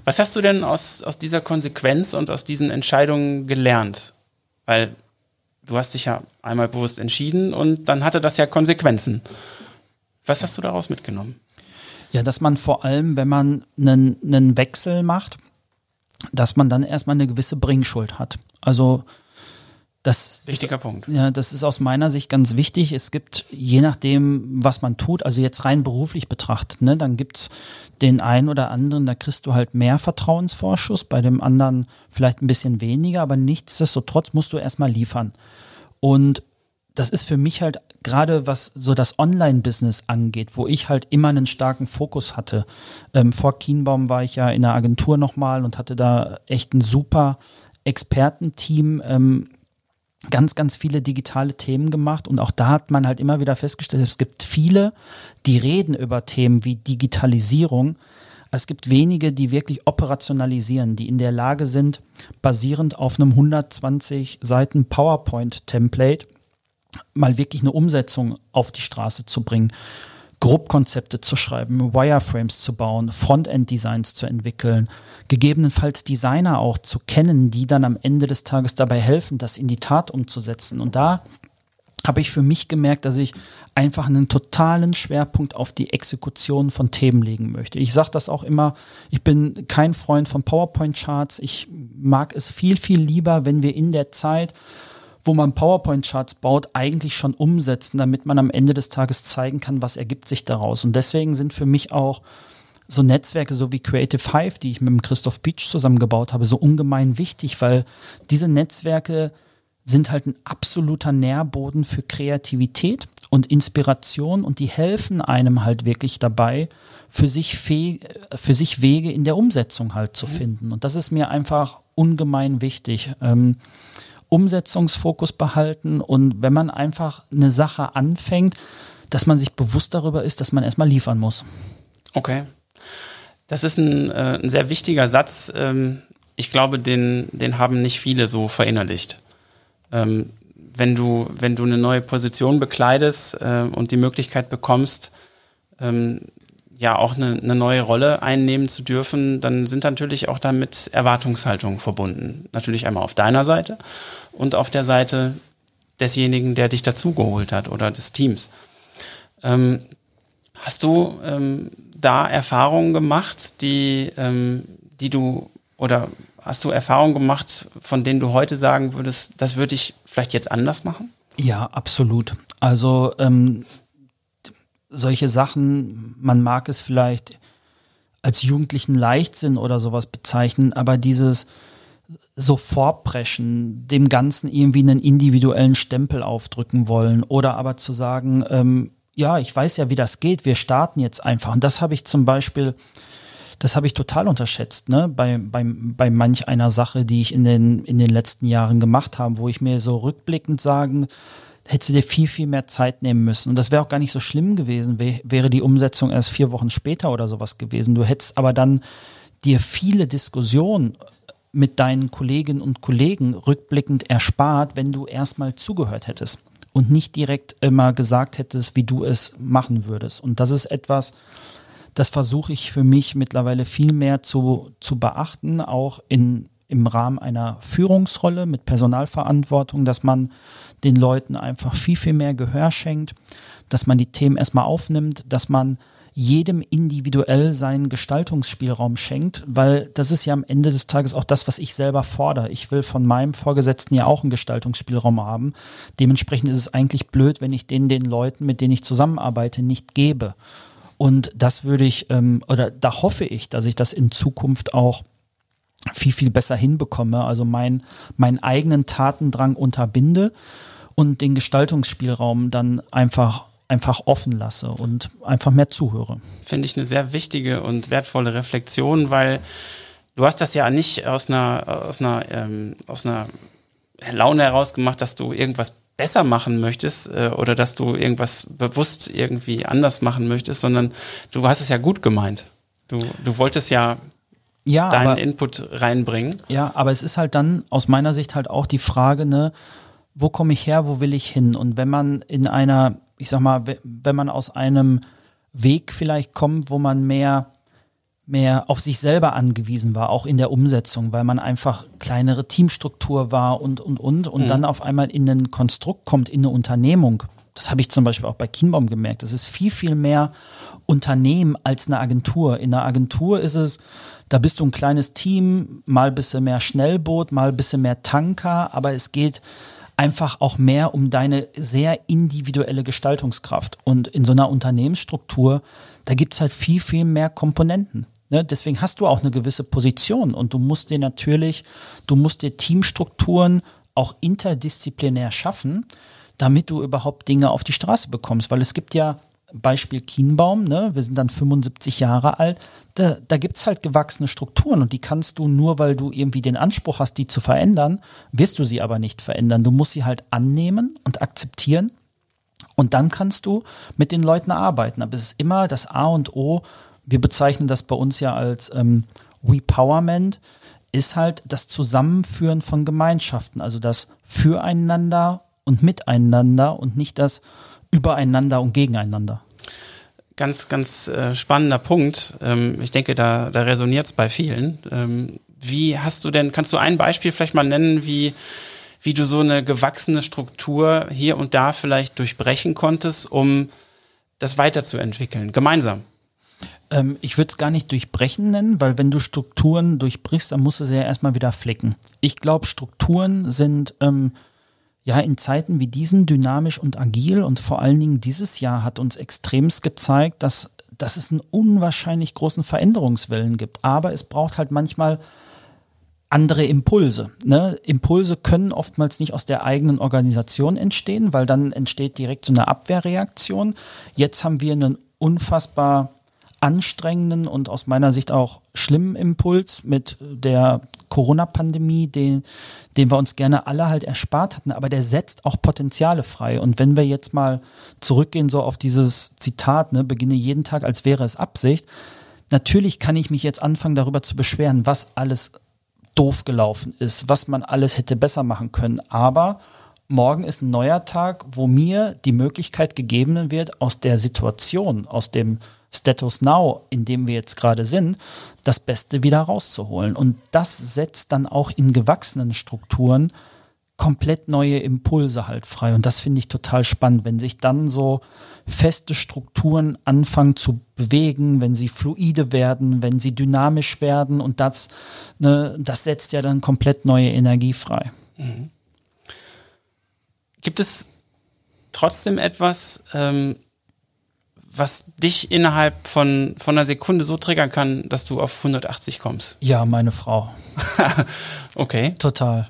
Was hast du denn aus, aus dieser Konsequenz und aus diesen Entscheidungen gelernt? Weil du hast dich ja einmal bewusst entschieden und dann hatte das ja Konsequenzen. Was hast du daraus mitgenommen? Ja, dass man vor allem, wenn man einen, einen Wechsel macht, dass man dann erstmal eine gewisse Bringschuld hat. Also das Wichtiger Punkt. Ja, das ist aus meiner Sicht ganz wichtig. Es gibt, je nachdem, was man tut, also jetzt rein beruflich betrachtet, ne, dann gibt's den einen oder anderen, da kriegst du halt mehr Vertrauensvorschuss, bei dem anderen vielleicht ein bisschen weniger, aber nichtsdestotrotz musst du erstmal liefern. Und das ist für mich halt gerade was so das Online-Business angeht, wo ich halt immer einen starken Fokus hatte. Ähm, vor Kienbaum war ich ja in der Agentur nochmal und hatte da echt ein super Expertenteam, ähm, ganz, ganz viele digitale Themen gemacht und auch da hat man halt immer wieder festgestellt, es gibt viele, die reden über Themen wie Digitalisierung. Es gibt wenige, die wirklich operationalisieren, die in der Lage sind, basierend auf einem 120 Seiten PowerPoint-Template mal wirklich eine Umsetzung auf die Straße zu bringen. Grobkonzepte zu schreiben, Wireframes zu bauen, Frontend-Designs zu entwickeln, gegebenenfalls Designer auch zu kennen, die dann am Ende des Tages dabei helfen, das in die Tat umzusetzen. Und da habe ich für mich gemerkt, dass ich einfach einen totalen Schwerpunkt auf die Exekution von Themen legen möchte. Ich sage das auch immer, ich bin kein Freund von PowerPoint-Charts. Ich mag es viel, viel lieber, wenn wir in der Zeit, wo man PowerPoint-Charts baut, eigentlich schon umsetzen, damit man am Ende des Tages zeigen kann, was ergibt sich daraus. Und deswegen sind für mich auch so Netzwerke so wie Creative Hive, die ich mit dem Christoph Beach zusammengebaut habe, so ungemein wichtig, weil diese Netzwerke sind halt ein absoluter Nährboden für Kreativität und Inspiration und die helfen einem halt wirklich dabei, für sich, für sich Wege in der Umsetzung halt zu mhm. finden. Und das ist mir einfach ungemein wichtig. Ähm, Umsetzungsfokus behalten und wenn man einfach eine Sache anfängt, dass man sich bewusst darüber ist, dass man erstmal liefern muss. Okay. Das ist ein, äh, ein sehr wichtiger Satz. Ähm, ich glaube, den, den haben nicht viele so verinnerlicht ähm, wenn du, wenn du eine neue Position bekleidest äh, und die Möglichkeit bekommst, ähm, ja auch eine, eine neue Rolle einnehmen zu dürfen, dann sind natürlich auch damit Erwartungshaltungen verbunden. Natürlich einmal auf deiner Seite und auf der Seite desjenigen, der dich dazugeholt hat oder des Teams. Ähm, hast du ähm, da Erfahrungen gemacht, die, ähm, die du oder Hast du Erfahrungen gemacht, von denen du heute sagen würdest, das würde ich vielleicht jetzt anders machen? Ja, absolut. Also ähm, solche Sachen, man mag es vielleicht als jugendlichen Leichtsinn oder sowas bezeichnen, aber dieses so vorpreschen, dem Ganzen irgendwie einen individuellen Stempel aufdrücken wollen oder aber zu sagen, ähm, ja, ich weiß ja, wie das geht, wir starten jetzt einfach. Und das habe ich zum Beispiel das habe ich total unterschätzt, ne? Bei, bei, bei manch einer Sache, die ich in den, in den letzten Jahren gemacht habe, wo ich mir so rückblickend sagen, hättest du dir viel, viel mehr Zeit nehmen müssen. Und das wäre auch gar nicht so schlimm gewesen, wäre die Umsetzung erst vier Wochen später oder sowas gewesen. Du hättest aber dann dir viele Diskussionen mit deinen Kolleginnen und Kollegen rückblickend erspart, wenn du erstmal zugehört hättest und nicht direkt immer gesagt hättest, wie du es machen würdest. Und das ist etwas, das versuche ich für mich mittlerweile viel mehr zu, zu beachten, auch in, im Rahmen einer Führungsrolle mit Personalverantwortung, dass man den Leuten einfach viel, viel mehr Gehör schenkt, dass man die Themen erstmal aufnimmt, dass man jedem individuell seinen Gestaltungsspielraum schenkt, weil das ist ja am Ende des Tages auch das, was ich selber fordere. Ich will von meinem Vorgesetzten ja auch einen Gestaltungsspielraum haben. Dementsprechend ist es eigentlich blöd, wenn ich den den Leuten, mit denen ich zusammenarbeite, nicht gebe. Und das würde ich, ähm, oder da hoffe ich, dass ich das in Zukunft auch viel, viel besser hinbekomme. Also mein, meinen eigenen Tatendrang unterbinde und den Gestaltungsspielraum dann einfach einfach offen lasse und einfach mehr zuhöre. Finde ich eine sehr wichtige und wertvolle Reflexion, weil du hast das ja nicht aus einer, aus einer, ähm, aus einer Laune heraus gemacht, dass du irgendwas besser machen möchtest äh, oder dass du irgendwas bewusst irgendwie anders machen möchtest, sondern du hast es ja gut gemeint. Du, du wolltest ja, ja deinen aber, Input reinbringen. Ja, aber es ist halt dann aus meiner Sicht halt auch die Frage, ne, wo komme ich her, wo will ich hin? Und wenn man in einer, ich sag mal, wenn man aus einem Weg vielleicht kommt, wo man mehr mehr auf sich selber angewiesen war, auch in der Umsetzung, weil man einfach kleinere Teamstruktur war und, und, und, und mhm. dann auf einmal in ein Konstrukt kommt, in eine Unternehmung. Das habe ich zum Beispiel auch bei Kienbaum gemerkt. Das ist viel, viel mehr Unternehmen als eine Agentur. In einer Agentur ist es, da bist du ein kleines Team, mal ein bisschen mehr Schnellboot, mal ein bisschen mehr Tanker, aber es geht einfach auch mehr um deine sehr individuelle Gestaltungskraft. Und in so einer Unternehmensstruktur, da gibt's halt viel, viel mehr Komponenten. Ne, deswegen hast du auch eine gewisse Position und du musst dir natürlich, du musst dir Teamstrukturen auch interdisziplinär schaffen, damit du überhaupt Dinge auf die Straße bekommst. Weil es gibt ja Beispiel Kienbaum, ne, wir sind dann 75 Jahre alt, da, da gibt's halt gewachsene Strukturen und die kannst du nur, weil du irgendwie den Anspruch hast, die zu verändern, wirst du sie aber nicht verändern. Du musst sie halt annehmen und akzeptieren. Und dann kannst du mit den Leuten arbeiten. Aber es ist immer das A und O, wir bezeichnen das bei uns ja als ähm, Repowerment, ist halt das Zusammenführen von Gemeinschaften, also das Füreinander und Miteinander und nicht das Übereinander und Gegeneinander. ganz, ganz äh, spannender Punkt. Ähm, ich denke, da, da resoniert es bei vielen. Ähm, wie hast du denn, kannst du ein Beispiel vielleicht mal nennen, wie, wie du so eine gewachsene Struktur hier und da vielleicht durchbrechen konntest, um das weiterzuentwickeln, gemeinsam? Ähm, ich würde es gar nicht durchbrechen nennen, weil wenn du Strukturen durchbrichst, dann musst du sie ja erstmal wieder flicken. Ich glaube, Strukturen sind ähm, ja in Zeiten wie diesen dynamisch und agil und vor allen Dingen dieses Jahr hat uns extremst gezeigt, dass, dass es einen unwahrscheinlich großen Veränderungswillen gibt. Aber es braucht halt manchmal andere Impulse. Ne? Impulse können oftmals nicht aus der eigenen Organisation entstehen, weil dann entsteht direkt so eine Abwehrreaktion. Jetzt haben wir einen unfassbar anstrengenden und aus meiner Sicht auch schlimmen Impuls mit der Corona-Pandemie, den, den wir uns gerne alle halt erspart hatten, aber der setzt auch Potenziale frei. Und wenn wir jetzt mal zurückgehen so auf dieses Zitat, ne, beginne jeden Tag, als wäre es Absicht, natürlich kann ich mich jetzt anfangen, darüber zu beschweren, was alles doof gelaufen ist, was man alles hätte besser machen können. Aber morgen ist ein neuer Tag, wo mir die Möglichkeit gegeben wird, aus der Situation, aus dem Status Now, in dem wir jetzt gerade sind, das Beste wieder rauszuholen. Und das setzt dann auch in gewachsenen Strukturen komplett neue Impulse halt frei. Und das finde ich total spannend, wenn sich dann so feste Strukturen anfangen zu bewegen, wenn sie fluide werden, wenn sie dynamisch werden und das, ne, das setzt ja dann komplett neue Energie frei. Mhm. Gibt es trotzdem etwas, ähm, was dich innerhalb von, von einer Sekunde so triggern kann, dass du auf 180 kommst? Ja, meine Frau. okay. Total.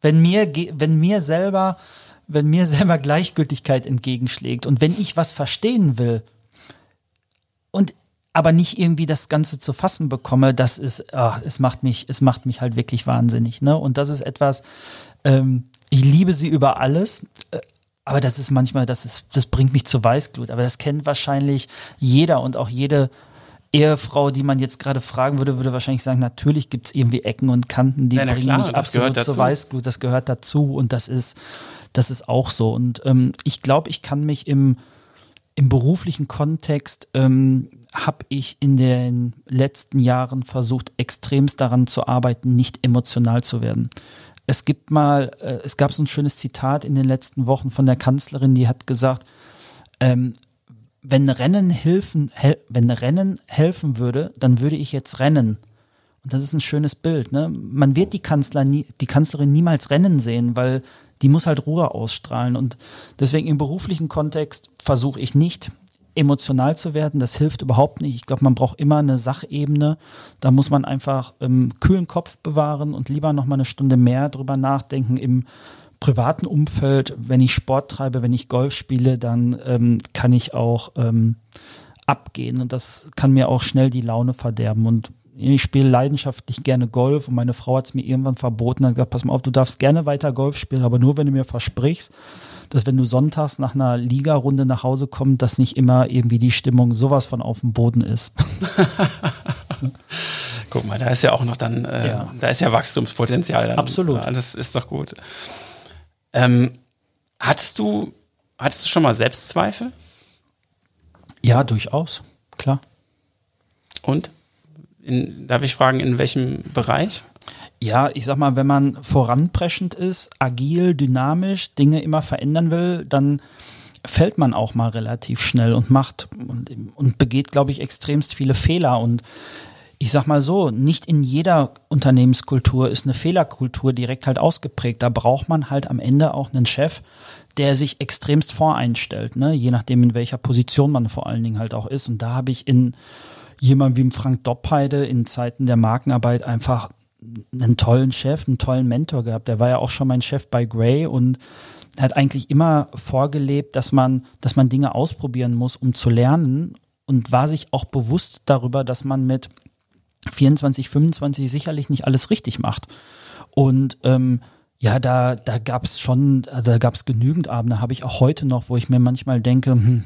Wenn mir, wenn mir selber, wenn mir selber Gleichgültigkeit entgegenschlägt und wenn ich was verstehen will und aber nicht irgendwie das Ganze zu fassen bekomme, das ist, ach, es macht mich, es macht mich halt wirklich wahnsinnig, ne? Und das ist etwas, ähm, ich liebe sie über alles, äh, aber das ist manchmal, das ist, das bringt mich zur Weißglut. Aber das kennt wahrscheinlich jeder und auch jede Ehefrau, die man jetzt gerade fragen würde, würde wahrscheinlich sagen, natürlich gibt es irgendwie Ecken und Kanten, die ja, bringen klar, mich absolut zur Weißglut. Das gehört dazu und das ist, das ist auch so. Und ähm, ich glaube, ich kann mich im, im beruflichen Kontext ähm, habe ich in den letzten Jahren versucht, extremst daran zu arbeiten, nicht emotional zu werden. Es gibt mal, äh, es gab so ein schönes Zitat in den letzten Wochen von der Kanzlerin, die hat gesagt, ähm, wenn Rennen helfen, hel wenn Rennen helfen würde, dann würde ich jetzt rennen. Und das ist ein schönes Bild. Ne? Man wird die, Kanzler nie, die Kanzlerin niemals rennen sehen, weil die muss halt Ruhe ausstrahlen. Und deswegen im beruflichen Kontext versuche ich nicht, emotional zu werden. Das hilft überhaupt nicht. Ich glaube, man braucht immer eine Sachebene. Da muss man einfach ähm, kühlen Kopf bewahren und lieber noch mal eine Stunde mehr drüber nachdenken im privaten Umfeld. Wenn ich Sport treibe, wenn ich Golf spiele, dann ähm, kann ich auch ähm, abgehen und das kann mir auch schnell die Laune verderben und ich spiele leidenschaftlich gerne Golf und meine Frau hat es mir irgendwann verboten, hat gesagt, pass mal auf, du darfst gerne weiter Golf spielen, aber nur wenn du mir versprichst, dass wenn du sonntags nach einer Ligarunde nach Hause kommst, dass nicht immer irgendwie die Stimmung sowas von auf dem Boden ist. Guck mal, da ist ja auch noch dann, äh, ja. da ist ja Wachstumspotenzial. Dann. Absolut. Das ist doch gut. Ähm, hattest du, hattest du schon mal Selbstzweifel? Ja, durchaus, klar. Und? In, darf ich fragen, in welchem Bereich? Ja, ich sag mal, wenn man voranpreschend ist, agil, dynamisch, Dinge immer verändern will, dann fällt man auch mal relativ schnell und macht und, und begeht, glaube ich, extremst viele Fehler. Und ich sag mal so, nicht in jeder Unternehmenskultur ist eine Fehlerkultur direkt halt ausgeprägt. Da braucht man halt am Ende auch einen Chef, der sich extremst voreinstellt, ne? je nachdem, in welcher Position man vor allen Dingen halt auch ist. Und da habe ich in jemand wie Frank Doppheide in Zeiten der Markenarbeit einfach einen tollen Chef, einen tollen Mentor gehabt. Der war ja auch schon mein Chef bei Gray und hat eigentlich immer vorgelebt, dass man, dass man Dinge ausprobieren muss, um zu lernen und war sich auch bewusst darüber, dass man mit 24, 25 sicherlich nicht alles richtig macht. Und ähm, ja, da, da gab es schon, da gab es genügend Abende, habe ich auch heute noch, wo ich mir manchmal denke, hm,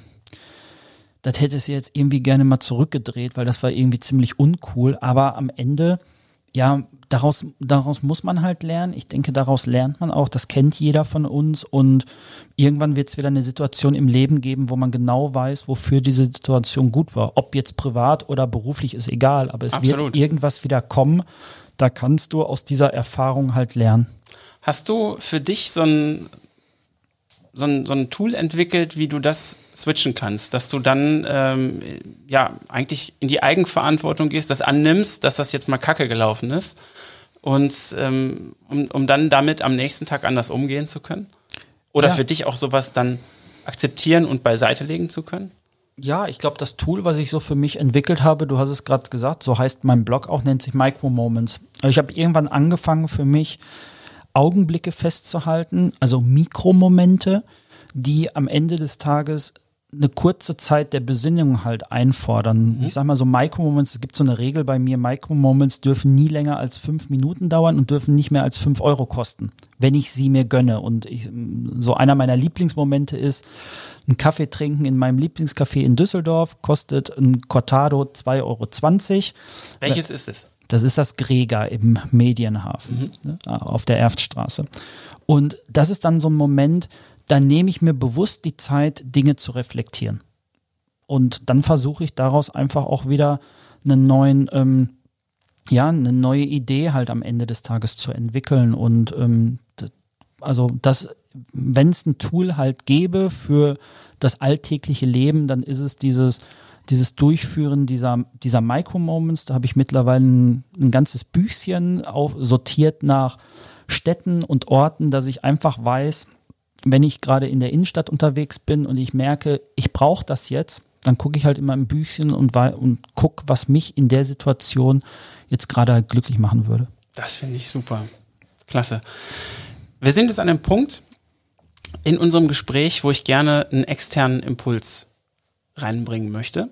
das hätte es jetzt irgendwie gerne mal zurückgedreht, weil das war irgendwie ziemlich uncool. Aber am Ende ja, daraus, daraus muss man halt lernen. Ich denke, daraus lernt man auch. Das kennt jeder von uns. Und irgendwann wird es wieder eine Situation im Leben geben, wo man genau weiß, wofür diese Situation gut war. Ob jetzt privat oder beruflich ist egal, aber es Absolut. wird irgendwas wieder kommen. Da kannst du aus dieser Erfahrung halt lernen. Hast du für dich so ein, so ein, so ein Tool entwickelt, wie du das switchen kannst, dass du dann ähm, ja eigentlich in die Eigenverantwortung gehst, das annimmst, dass das jetzt mal Kacke gelaufen ist und ähm, um, um dann damit am nächsten Tag anders umgehen zu können? Oder ja. für dich auch sowas dann akzeptieren und beiseite legen zu können? Ja, ich glaube, das Tool, was ich so für mich entwickelt habe, du hast es gerade gesagt, so heißt mein Blog auch, nennt sich Micro Moments. Also ich habe irgendwann angefangen für mich Augenblicke festzuhalten, also Mikromomente, die am Ende des Tages eine kurze Zeit der Besinnung halt einfordern. Mhm. Ich sag mal so Micro-Moments, es gibt so eine Regel bei mir, Micro-Moments dürfen nie länger als fünf Minuten dauern und dürfen nicht mehr als fünf Euro kosten, wenn ich sie mir gönne. Und ich, so einer meiner Lieblingsmomente ist, ein Kaffee trinken in meinem Lieblingscafé in Düsseldorf, kostet ein Cortado 2,20 Euro. Welches ist es? Das ist das Gregor im Medienhafen mhm. ne, auf der Erftstraße. Und das ist dann so ein Moment, da nehme ich mir bewusst die Zeit, Dinge zu reflektieren. Und dann versuche ich daraus einfach auch wieder einen neuen, ähm, ja, eine neue Idee halt am Ende des Tages zu entwickeln. Und ähm, also das, wenn es ein Tool halt gäbe für das alltägliche Leben, dann ist es dieses, dieses Durchführen dieser, dieser Micro-Moments, da habe ich mittlerweile ein, ein ganzes Büchchen auch sortiert nach Städten und Orten, dass ich einfach weiß, wenn ich gerade in der Innenstadt unterwegs bin und ich merke, ich brauche das jetzt, dann gucke ich halt in meinem Büchchen und, und gucke, was mich in der Situation jetzt gerade glücklich machen würde. Das finde ich super. Klasse. Wir sind jetzt an einem Punkt in unserem Gespräch, wo ich gerne einen externen Impuls reinbringen möchte.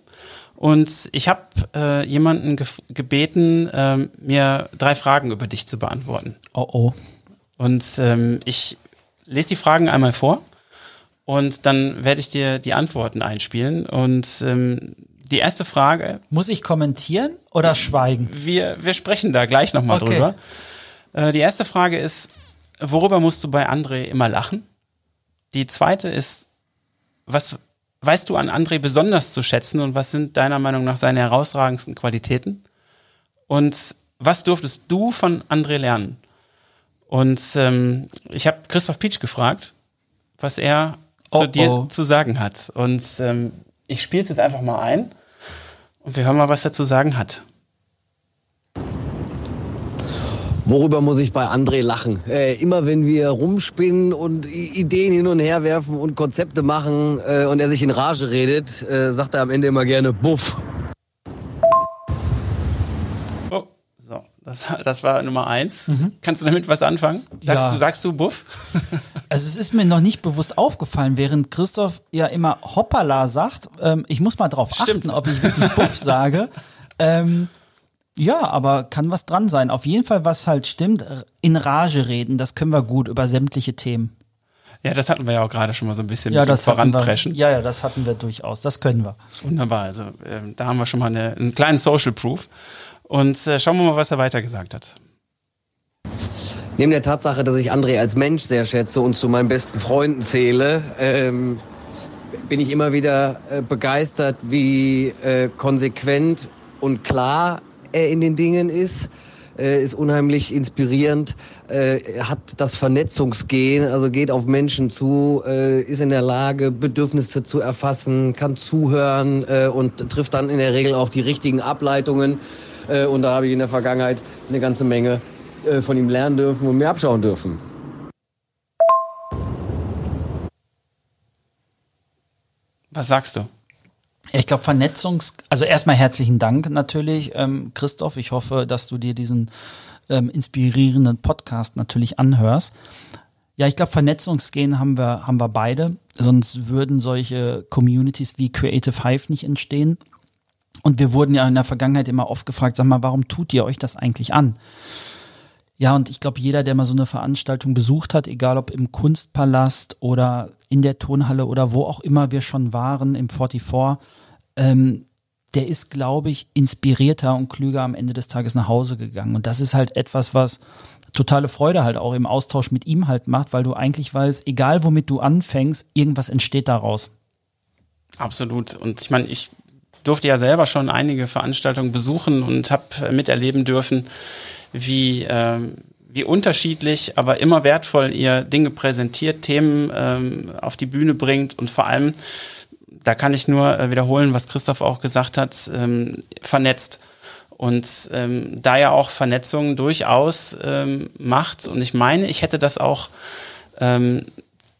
Und ich habe äh, jemanden ge gebeten, äh, mir drei Fragen über dich zu beantworten. Oh oh. Und ähm, ich lese die Fragen einmal vor und dann werde ich dir die Antworten einspielen. Und ähm, die erste Frage. Muss ich kommentieren oder schweigen? Wir, wir sprechen da gleich nochmal okay. drüber. Äh, die erste Frage ist, worüber musst du bei André immer lachen? Die zweite ist, was weißt du an André besonders zu schätzen und was sind deiner Meinung nach seine herausragendsten Qualitäten? Und was durftest du von André lernen? Und ähm, ich habe Christoph Pietsch gefragt, was er oh, zu dir oh. zu sagen hat. Und ähm, ich spiele es jetzt einfach mal ein und wir hören mal, was er zu sagen hat. Worüber muss ich bei André lachen? Äh, immer wenn wir rumspinnen und Ideen hin und her werfen und Konzepte machen äh, und er sich in Rage redet, äh, sagt er am Ende immer gerne Buff. Oh, so, das, das war Nummer eins. Mhm. Kannst du damit was anfangen? Sagst, ja. du, sagst du Buff? also es ist mir noch nicht bewusst aufgefallen, während Christoph ja immer Hoppala sagt. Ähm, ich muss mal drauf Stimmt. achten, ob ich wirklich Buff sage. Ähm, ja, aber kann was dran sein. Auf jeden Fall, was halt stimmt, in Rage reden, das können wir gut über sämtliche Themen. Ja, das hatten wir ja auch gerade schon mal so ein bisschen ja, mit das Voranpreschen. Wir, ja, ja, das hatten wir durchaus. Das können wir. Wunderbar. Also äh, da haben wir schon mal eine, einen kleinen Social Proof. Und äh, schauen wir mal, was er weiter gesagt hat. Neben der Tatsache, dass ich André als Mensch sehr schätze und zu meinen besten Freunden zähle, ähm, bin ich immer wieder äh, begeistert, wie äh, konsequent und klar er in den Dingen ist. Äh, ist unheimlich inspirierend, äh, hat das Vernetzungsgehen, also geht auf Menschen zu, äh, ist in der Lage, Bedürfnisse zu erfassen, kann zuhören äh, und trifft dann in der Regel auch die richtigen Ableitungen. Äh, und da habe ich in der Vergangenheit eine ganze Menge äh, von ihm lernen dürfen und mir abschauen dürfen. Was sagst du? Ich glaube, Vernetzungs-, also erstmal herzlichen Dank natürlich, ähm, Christoph. Ich hoffe, dass du dir diesen ähm, inspirierenden Podcast natürlich anhörst. Ja, ich glaube, Vernetzungsgehen haben wir, haben wir beide. Sonst würden solche Communities wie Creative Hive nicht entstehen. Und wir wurden ja in der Vergangenheit immer oft gefragt, sag mal, warum tut ihr euch das eigentlich an? Ja, und ich glaube, jeder, der mal so eine Veranstaltung besucht hat, egal ob im Kunstpalast oder in der Tonhalle oder wo auch immer wir schon waren, im 44, ähm, der ist, glaube ich, inspirierter und klüger am Ende des Tages nach Hause gegangen. Und das ist halt etwas, was totale Freude halt auch im Austausch mit ihm halt macht, weil du eigentlich weißt, egal womit du anfängst, irgendwas entsteht daraus. Absolut. Und ich meine, ich durfte ja selber schon einige Veranstaltungen besuchen und habe miterleben dürfen, wie, äh, wie unterschiedlich, aber immer wertvoll ihr Dinge präsentiert, Themen ähm, auf die Bühne bringt und vor allem da kann ich nur äh, wiederholen, was Christoph auch gesagt hat, ähm, vernetzt. Und ähm, da ja auch Vernetzung durchaus ähm, macht, und ich meine, ich hätte das auch ähm,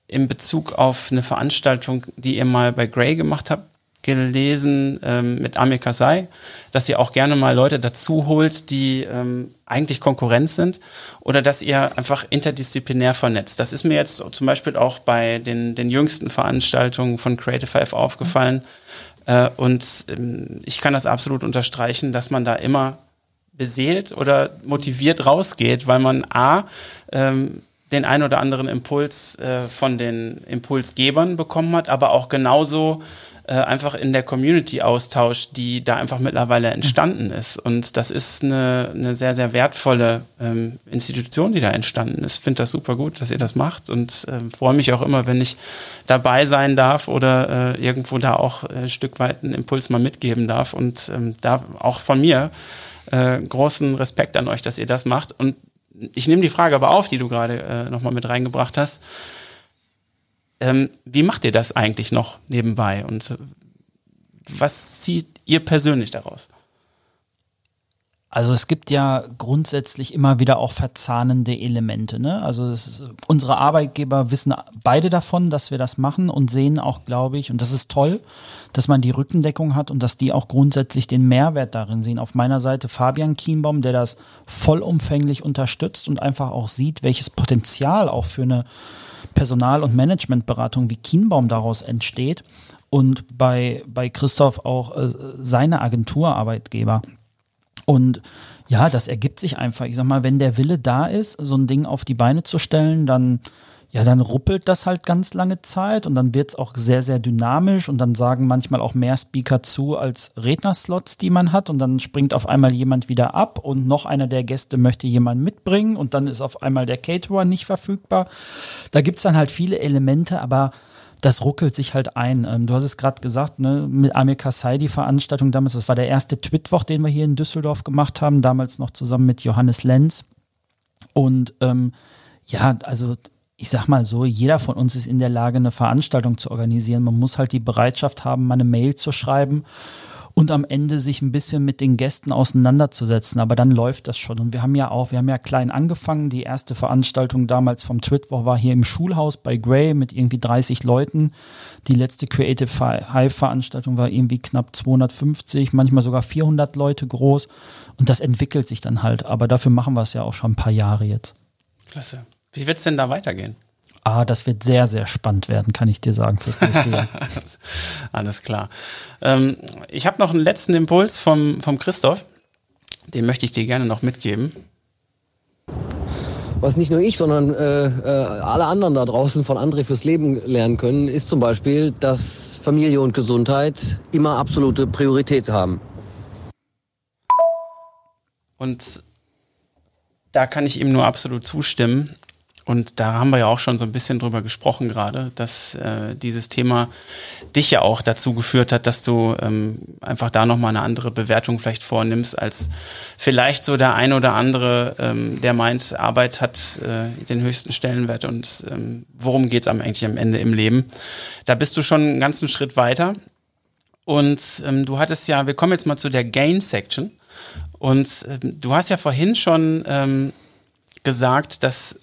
in Bezug auf eine Veranstaltung, die ihr mal bei Gray gemacht habt, gelesen ähm, mit Amir Kasai, dass ihr auch gerne mal Leute dazu holt, die ähm, eigentlich Konkurrenz sind oder dass ihr einfach interdisziplinär vernetzt. Das ist mir jetzt zum Beispiel auch bei den, den jüngsten Veranstaltungen von Creative Five aufgefallen. Äh, und ähm, ich kann das absolut unterstreichen, dass man da immer beseelt oder motiviert rausgeht, weil man A, ähm, den ein oder anderen Impuls äh, von den Impulsgebern bekommen hat, aber auch genauso äh, einfach in der Community-Austausch, die da einfach mittlerweile entstanden ist. Und das ist eine, eine sehr, sehr wertvolle ähm, Institution, die da entstanden ist. Ich finde das super gut, dass ihr das macht und äh, freue mich auch immer, wenn ich dabei sein darf oder äh, irgendwo da auch äh, ein Stück weit einen Impuls mal mitgeben darf. Und ähm, da auch von mir äh, großen Respekt an euch, dass ihr das macht. Und ich nehme die Frage aber auf, die du gerade äh, nochmal mit reingebracht hast. Ähm, wie macht ihr das eigentlich noch nebenbei und was zieht ihr persönlich daraus? Also es gibt ja grundsätzlich immer wieder auch verzahnende Elemente. Ne? Also ist, unsere Arbeitgeber wissen beide davon, dass wir das machen und sehen auch, glaube ich, und das ist toll, dass man die Rückendeckung hat und dass die auch grundsätzlich den Mehrwert darin sehen. Auf meiner Seite Fabian Kienbaum, der das vollumfänglich unterstützt und einfach auch sieht, welches Potenzial auch für eine Personal- und Managementberatung wie Kienbaum daraus entsteht und bei, bei Christoph auch äh, seine Agenturarbeitgeber. Und ja, das ergibt sich einfach. Ich sag mal, wenn der Wille da ist, so ein Ding auf die Beine zu stellen, dann ja, dann ruppelt das halt ganz lange Zeit und dann wird's auch sehr, sehr dynamisch und dann sagen manchmal auch mehr Speaker zu als Rednerslots, die man hat und dann springt auf einmal jemand wieder ab und noch einer der Gäste möchte jemanden mitbringen und dann ist auf einmal der Caterer nicht verfügbar. Da gibt's dann halt viele Elemente, aber das ruckelt sich halt ein. Ähm, du hast es gerade gesagt, ne, mit Amir Kassai, die Veranstaltung damals, das war der erste Twitwoch, den wir hier in Düsseldorf gemacht haben, damals noch zusammen mit Johannes Lenz. Und ähm, ja, also ich sag mal so, jeder von uns ist in der Lage, eine Veranstaltung zu organisieren. Man muss halt die Bereitschaft haben, mal eine Mail zu schreiben und am Ende sich ein bisschen mit den Gästen auseinanderzusetzen. Aber dann läuft das schon. Und wir haben ja auch, wir haben ja klein angefangen. Die erste Veranstaltung damals vom Twitwoch war hier im Schulhaus bei Gray mit irgendwie 30 Leuten. Die letzte Creative Hive Veranstaltung war irgendwie knapp 250, manchmal sogar 400 Leute groß. Und das entwickelt sich dann halt. Aber dafür machen wir es ja auch schon ein paar Jahre jetzt. Klasse. Wie wird es denn da weitergehen? Ah, das wird sehr, sehr spannend werden, kann ich dir sagen, fürs nächste Jahr. Alles klar. Ähm, ich habe noch einen letzten Impuls vom, vom Christoph. Den möchte ich dir gerne noch mitgeben. Was nicht nur ich, sondern äh, äh, alle anderen da draußen von André fürs Leben lernen können, ist zum Beispiel, dass Familie und Gesundheit immer absolute Priorität haben. Und da kann ich ihm nur absolut zustimmen. Und da haben wir ja auch schon so ein bisschen drüber gesprochen gerade, dass äh, dieses Thema dich ja auch dazu geführt hat, dass du ähm, einfach da nochmal eine andere Bewertung vielleicht vornimmst, als vielleicht so der ein oder andere, ähm, der meint, Arbeit hat äh, den höchsten Stellenwert und ähm, worum geht's am eigentlich am Ende im Leben. Da bist du schon einen ganzen Schritt weiter. Und ähm, du hattest ja, wir kommen jetzt mal zu der Gain-Section. Und ähm, du hast ja vorhin schon ähm, gesagt, dass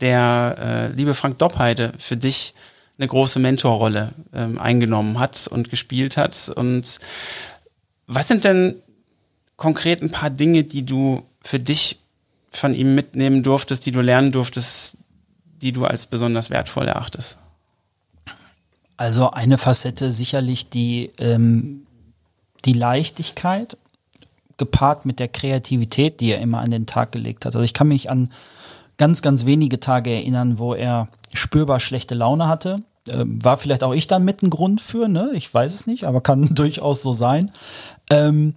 der äh, liebe Frank Doppheide für dich eine große Mentorrolle ähm, eingenommen hat und gespielt hat. Und was sind denn konkret ein paar Dinge, die du für dich von ihm mitnehmen durftest, die du lernen durftest, die du als besonders wertvoll erachtest? Also eine Facette sicherlich die, ähm, die Leichtigkeit gepaart mit der Kreativität, die er immer an den Tag gelegt hat. Also ich kann mich an ganz, ganz wenige Tage erinnern, wo er spürbar schlechte Laune hatte. Ähm, war vielleicht auch ich dann mit ein Grund für, ne? Ich weiß es nicht, aber kann durchaus so sein. Ähm,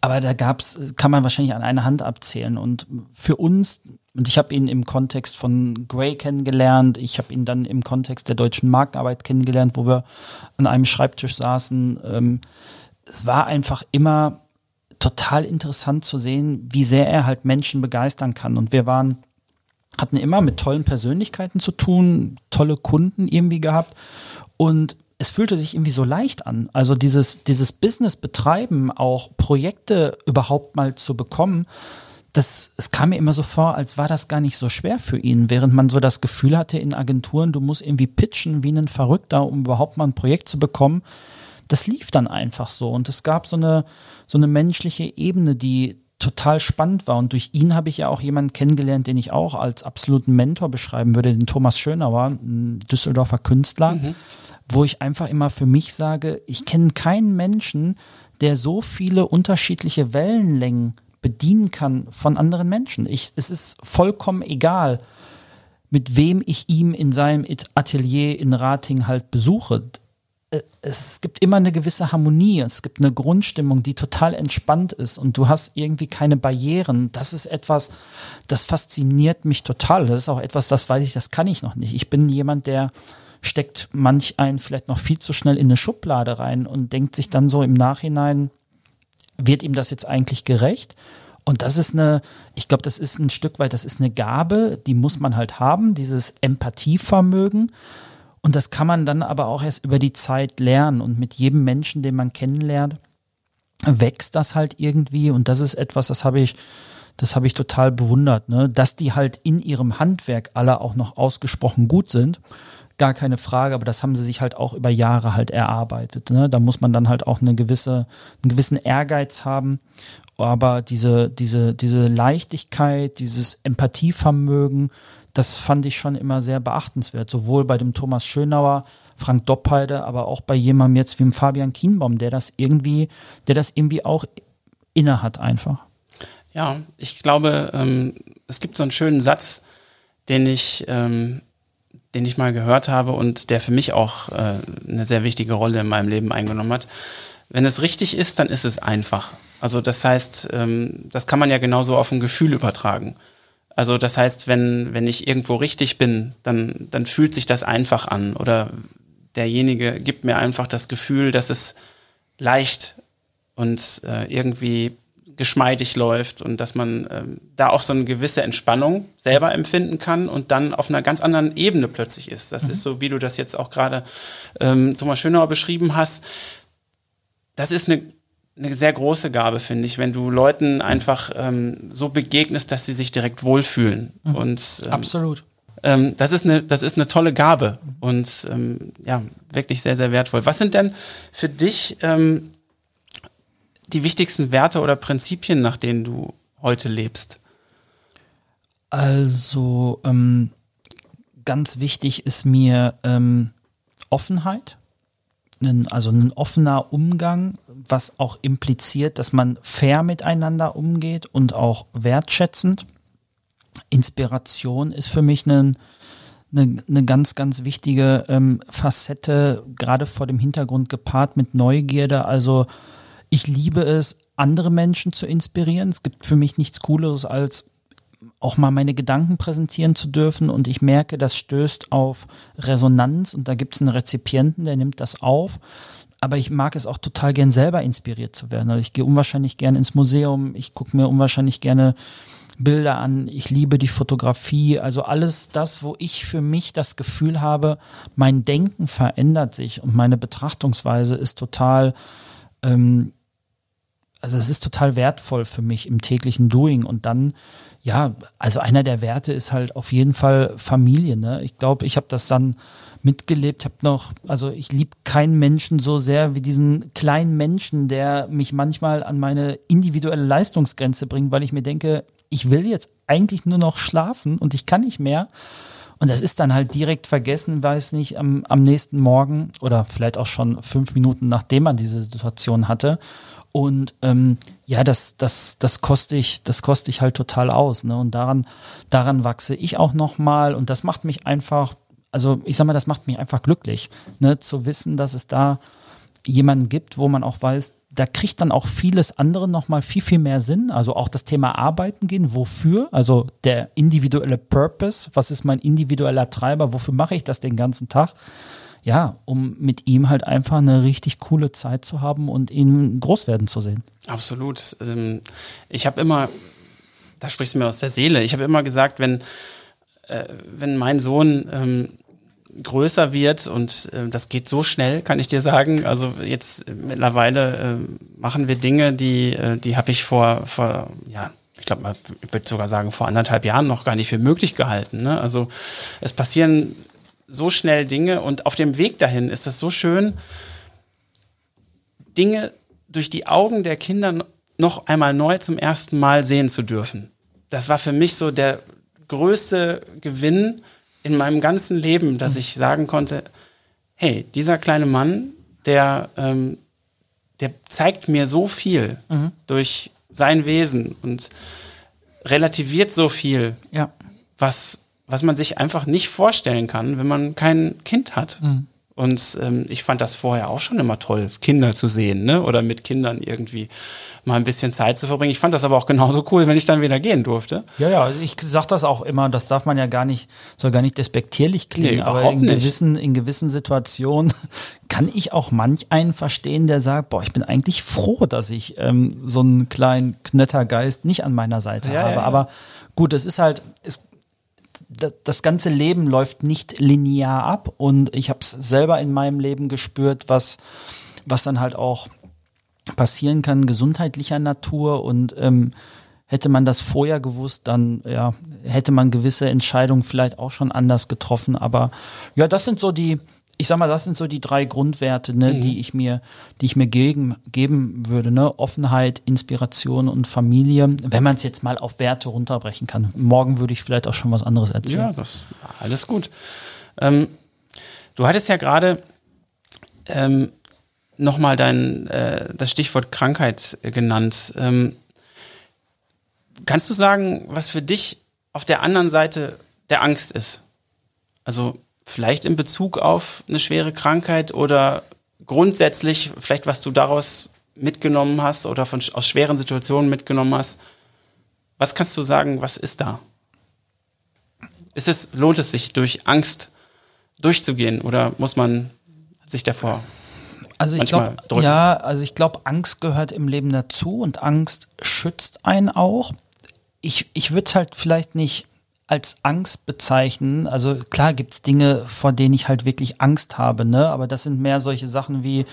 aber da gab's, kann man wahrscheinlich an einer Hand abzählen. Und für uns, und ich habe ihn im Kontext von Gray kennengelernt, ich habe ihn dann im Kontext der deutschen Markenarbeit kennengelernt, wo wir an einem Schreibtisch saßen. Ähm, es war einfach immer total interessant zu sehen, wie sehr er halt Menschen begeistern kann. Und wir waren, hatten immer mit tollen Persönlichkeiten zu tun, tolle Kunden irgendwie gehabt. Und es fühlte sich irgendwie so leicht an. Also dieses, dieses Business betreiben, auch Projekte überhaupt mal zu bekommen, das, es kam mir immer so vor, als war das gar nicht so schwer für ihn, während man so das Gefühl hatte in Agenturen, du musst irgendwie pitchen wie ein Verrückter, um überhaupt mal ein Projekt zu bekommen. Das lief dann einfach so und es gab so eine, so eine menschliche Ebene, die total spannend war. Und durch ihn habe ich ja auch jemanden kennengelernt, den ich auch als absoluten Mentor beschreiben würde, den Thomas Schönauer, ein Düsseldorfer Künstler. Mhm wo ich einfach immer für mich sage, ich kenne keinen Menschen, der so viele unterschiedliche Wellenlängen bedienen kann von anderen Menschen. Ich, es ist vollkommen egal, mit wem ich ihm in seinem Atelier in Rating halt besuche. Äh, es gibt immer eine gewisse Harmonie, es gibt eine Grundstimmung, die total entspannt ist und du hast irgendwie keine Barrieren. Das ist etwas, das fasziniert mich total. Das ist auch etwas, das weiß ich, das kann ich noch nicht. Ich bin jemand, der steckt manch einen vielleicht noch viel zu schnell in eine Schublade rein und denkt sich dann so im Nachhinein, wird ihm das jetzt eigentlich gerecht? Und das ist eine, ich glaube, das ist ein Stück weit, das ist eine Gabe, die muss man halt haben, dieses Empathievermögen. Und das kann man dann aber auch erst über die Zeit lernen. Und mit jedem Menschen, den man kennenlernt, wächst das halt irgendwie. Und das ist etwas, das habe ich, das habe ich total bewundert, ne? dass die halt in ihrem Handwerk alle auch noch ausgesprochen gut sind gar keine Frage, aber das haben sie sich halt auch über Jahre halt erarbeitet. Ne? Da muss man dann halt auch eine gewisse, einen gewissen Ehrgeiz haben. Aber diese, diese, diese Leichtigkeit, dieses Empathievermögen, das fand ich schon immer sehr beachtenswert. Sowohl bei dem Thomas Schönauer, Frank Doppheide, aber auch bei jemandem jetzt wie dem Fabian Kienbaum, der das irgendwie, der das irgendwie auch inne hat einfach. Ja, ich glaube, ähm, es gibt so einen schönen Satz, den ich ähm, den ich mal gehört habe und der für mich auch äh, eine sehr wichtige Rolle in meinem Leben eingenommen hat. Wenn es richtig ist, dann ist es einfach. Also das heißt, ähm, das kann man ja genauso auf ein Gefühl übertragen. Also das heißt, wenn, wenn ich irgendwo richtig bin, dann, dann fühlt sich das einfach an. Oder derjenige gibt mir einfach das Gefühl, dass es leicht und äh, irgendwie geschmeidig läuft und dass man ähm, da auch so eine gewisse Entspannung selber empfinden kann und dann auf einer ganz anderen Ebene plötzlich ist. Das mhm. ist so, wie du das jetzt auch gerade ähm, Thomas Schönauer beschrieben hast. Das ist eine, eine sehr große Gabe, finde ich, wenn du Leuten einfach ähm, so begegnest, dass sie sich direkt wohlfühlen. Mhm. Und, ähm, Absolut. Ähm, das, ist eine, das ist eine tolle Gabe und ähm, ja, wirklich sehr, sehr wertvoll. Was sind denn für dich ähm, die wichtigsten Werte oder Prinzipien, nach denen du heute lebst? Also ähm, ganz wichtig ist mir ähm, Offenheit, ein, also ein offener Umgang, was auch impliziert, dass man fair miteinander umgeht und auch wertschätzend. Inspiration ist für mich ein, eine, eine ganz, ganz wichtige ähm, Facette, gerade vor dem Hintergrund gepaart mit Neugierde. Also ich liebe es, andere Menschen zu inspirieren. Es gibt für mich nichts Cooleres, als auch mal meine Gedanken präsentieren zu dürfen. Und ich merke, das stößt auf Resonanz und da gibt es einen Rezipienten, der nimmt das auf. Aber ich mag es auch total gern selber inspiriert zu werden. Also ich gehe unwahrscheinlich gerne ins Museum, ich gucke mir unwahrscheinlich gerne Bilder an, ich liebe die Fotografie, also alles das, wo ich für mich das Gefühl habe, mein Denken verändert sich und meine Betrachtungsweise ist total ähm, also es ist total wertvoll für mich im täglichen Doing und dann ja, also einer der Werte ist halt auf jeden Fall Familie. Ne? Ich glaube, ich habe das dann mitgelebt. Ich habe noch, also ich liebe keinen Menschen so sehr wie diesen kleinen Menschen, der mich manchmal an meine individuelle Leistungsgrenze bringt, weil ich mir denke, ich will jetzt eigentlich nur noch schlafen und ich kann nicht mehr. Und das ist dann halt direkt vergessen, weiß nicht, am, am nächsten Morgen oder vielleicht auch schon fünf Minuten, nachdem man diese Situation hatte. Und ähm, ja, das, das, das koste ich, das koste ich halt total aus. Ne? Und daran, daran wachse ich auch nochmal. Und das macht mich einfach, also ich sag mal, das macht mich einfach glücklich, ne? zu wissen, dass es da jemanden gibt, wo man auch weiß, da kriegt dann auch vieles andere nochmal viel, viel mehr Sinn. Also auch das Thema Arbeiten gehen, wofür? Also der individuelle Purpose, was ist mein individueller Treiber, wofür mache ich das den ganzen Tag? Ja, um mit ihm halt einfach eine richtig coole Zeit zu haben und ihn groß werden zu sehen. Absolut. Ähm, ich habe immer, da sprichst du mir aus der Seele, ich habe immer gesagt, wenn, äh, wenn mein Sohn ähm, größer wird und äh, das geht so schnell, kann ich dir sagen. Also jetzt mittlerweile äh, machen wir Dinge, die, äh, die habe ich vor, vor, ja, ich glaube, ich würde sogar sagen, vor anderthalb Jahren noch gar nicht für möglich gehalten. Ne? Also es passieren so schnell Dinge und auf dem Weg dahin ist es so schön, Dinge durch die Augen der Kinder noch einmal neu zum ersten Mal sehen zu dürfen. Das war für mich so der größte Gewinn, in meinem ganzen Leben, dass ich sagen konnte, hey, dieser kleine Mann, der, ähm, der zeigt mir so viel mhm. durch sein Wesen und relativiert so viel, ja. was, was man sich einfach nicht vorstellen kann, wenn man kein Kind hat. Mhm. Und ähm, ich fand das vorher auch schon immer toll, Kinder zu sehen, ne? Oder mit Kindern irgendwie mal ein bisschen Zeit zu verbringen. Ich fand das aber auch genauso cool, wenn ich dann wieder gehen durfte. Ja, ja, ich sag das auch immer, das darf man ja gar nicht, soll gar nicht despektierlich klingen, nee, aber in nicht. gewissen, in gewissen Situationen kann ich auch manch einen verstehen, der sagt, boah, ich bin eigentlich froh, dass ich ähm, so einen kleinen Knöttergeist nicht an meiner Seite ja, habe. Ja, ja. Aber gut, es ist halt, es, das ganze Leben läuft nicht linear ab und ich habe es selber in meinem Leben gespürt, was, was dann halt auch passieren kann, gesundheitlicher Natur und ähm, hätte man das vorher gewusst, dann ja, hätte man gewisse Entscheidungen vielleicht auch schon anders getroffen. Aber ja, das sind so die, ich sag mal, das sind so die drei Grundwerte, ne, mhm. die ich mir, die ich mir gegen, geben würde, ne? Offenheit, Inspiration und Familie, wenn man es jetzt mal auf Werte runterbrechen kann. Morgen würde ich vielleicht auch schon was anderes erzählen. Ja, das alles gut. Ähm, du hattest ja gerade ähm, nochmal dein äh, das Stichwort Krankheit genannt. Ähm, kannst du sagen, was für dich auf der anderen Seite der Angst ist? Also vielleicht in Bezug auf eine schwere Krankheit oder grundsätzlich vielleicht, was du daraus mitgenommen hast oder von, aus schweren Situationen mitgenommen hast. Was kannst du sagen, was ist da? Ist es, lohnt es sich, durch Angst durchzugehen oder muss man sich davor also ich glaube, ja, also ich glaube, Angst gehört im Leben dazu und Angst schützt einen auch. Ich, ich würde es halt vielleicht nicht als Angst bezeichnen. Also klar gibt es Dinge, vor denen ich halt wirklich Angst habe, ne? Aber das sind mehr solche Sachen wie,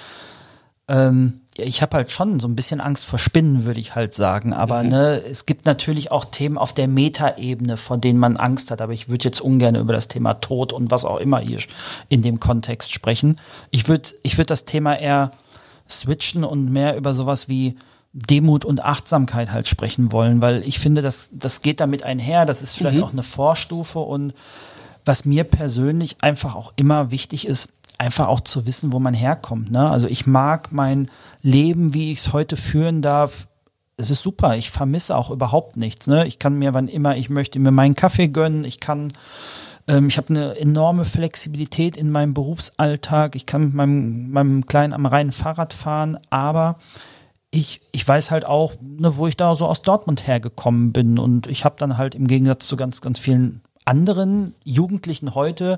ähm, ich habe halt schon so ein bisschen Angst vor Spinnen, würde ich halt sagen. Aber mhm. ne, es gibt natürlich auch Themen auf der Metaebene, vor denen man Angst hat. Aber ich würde jetzt ungern über das Thema Tod und was auch immer hier in dem Kontext sprechen. Ich würde ich würd das Thema eher switchen und mehr über sowas wie Demut und Achtsamkeit halt sprechen wollen, weil ich finde, das, das geht damit einher, das ist vielleicht mhm. auch eine Vorstufe und was mir persönlich einfach auch immer wichtig ist, einfach auch zu wissen, wo man herkommt. Ne? Also ich mag mein Leben, wie ich es heute führen darf. Es ist super. Ich vermisse auch überhaupt nichts. Ne? Ich kann mir, wann immer ich möchte, mir meinen Kaffee gönnen. Ich kann ähm, ich habe eine enorme Flexibilität in meinem Berufsalltag. Ich kann mit meinem, meinem Kleinen am reinen Fahrrad fahren, aber ich, ich weiß halt auch, ne, wo ich da so aus Dortmund hergekommen bin. Und ich habe dann halt im Gegensatz zu ganz, ganz vielen anderen Jugendlichen heute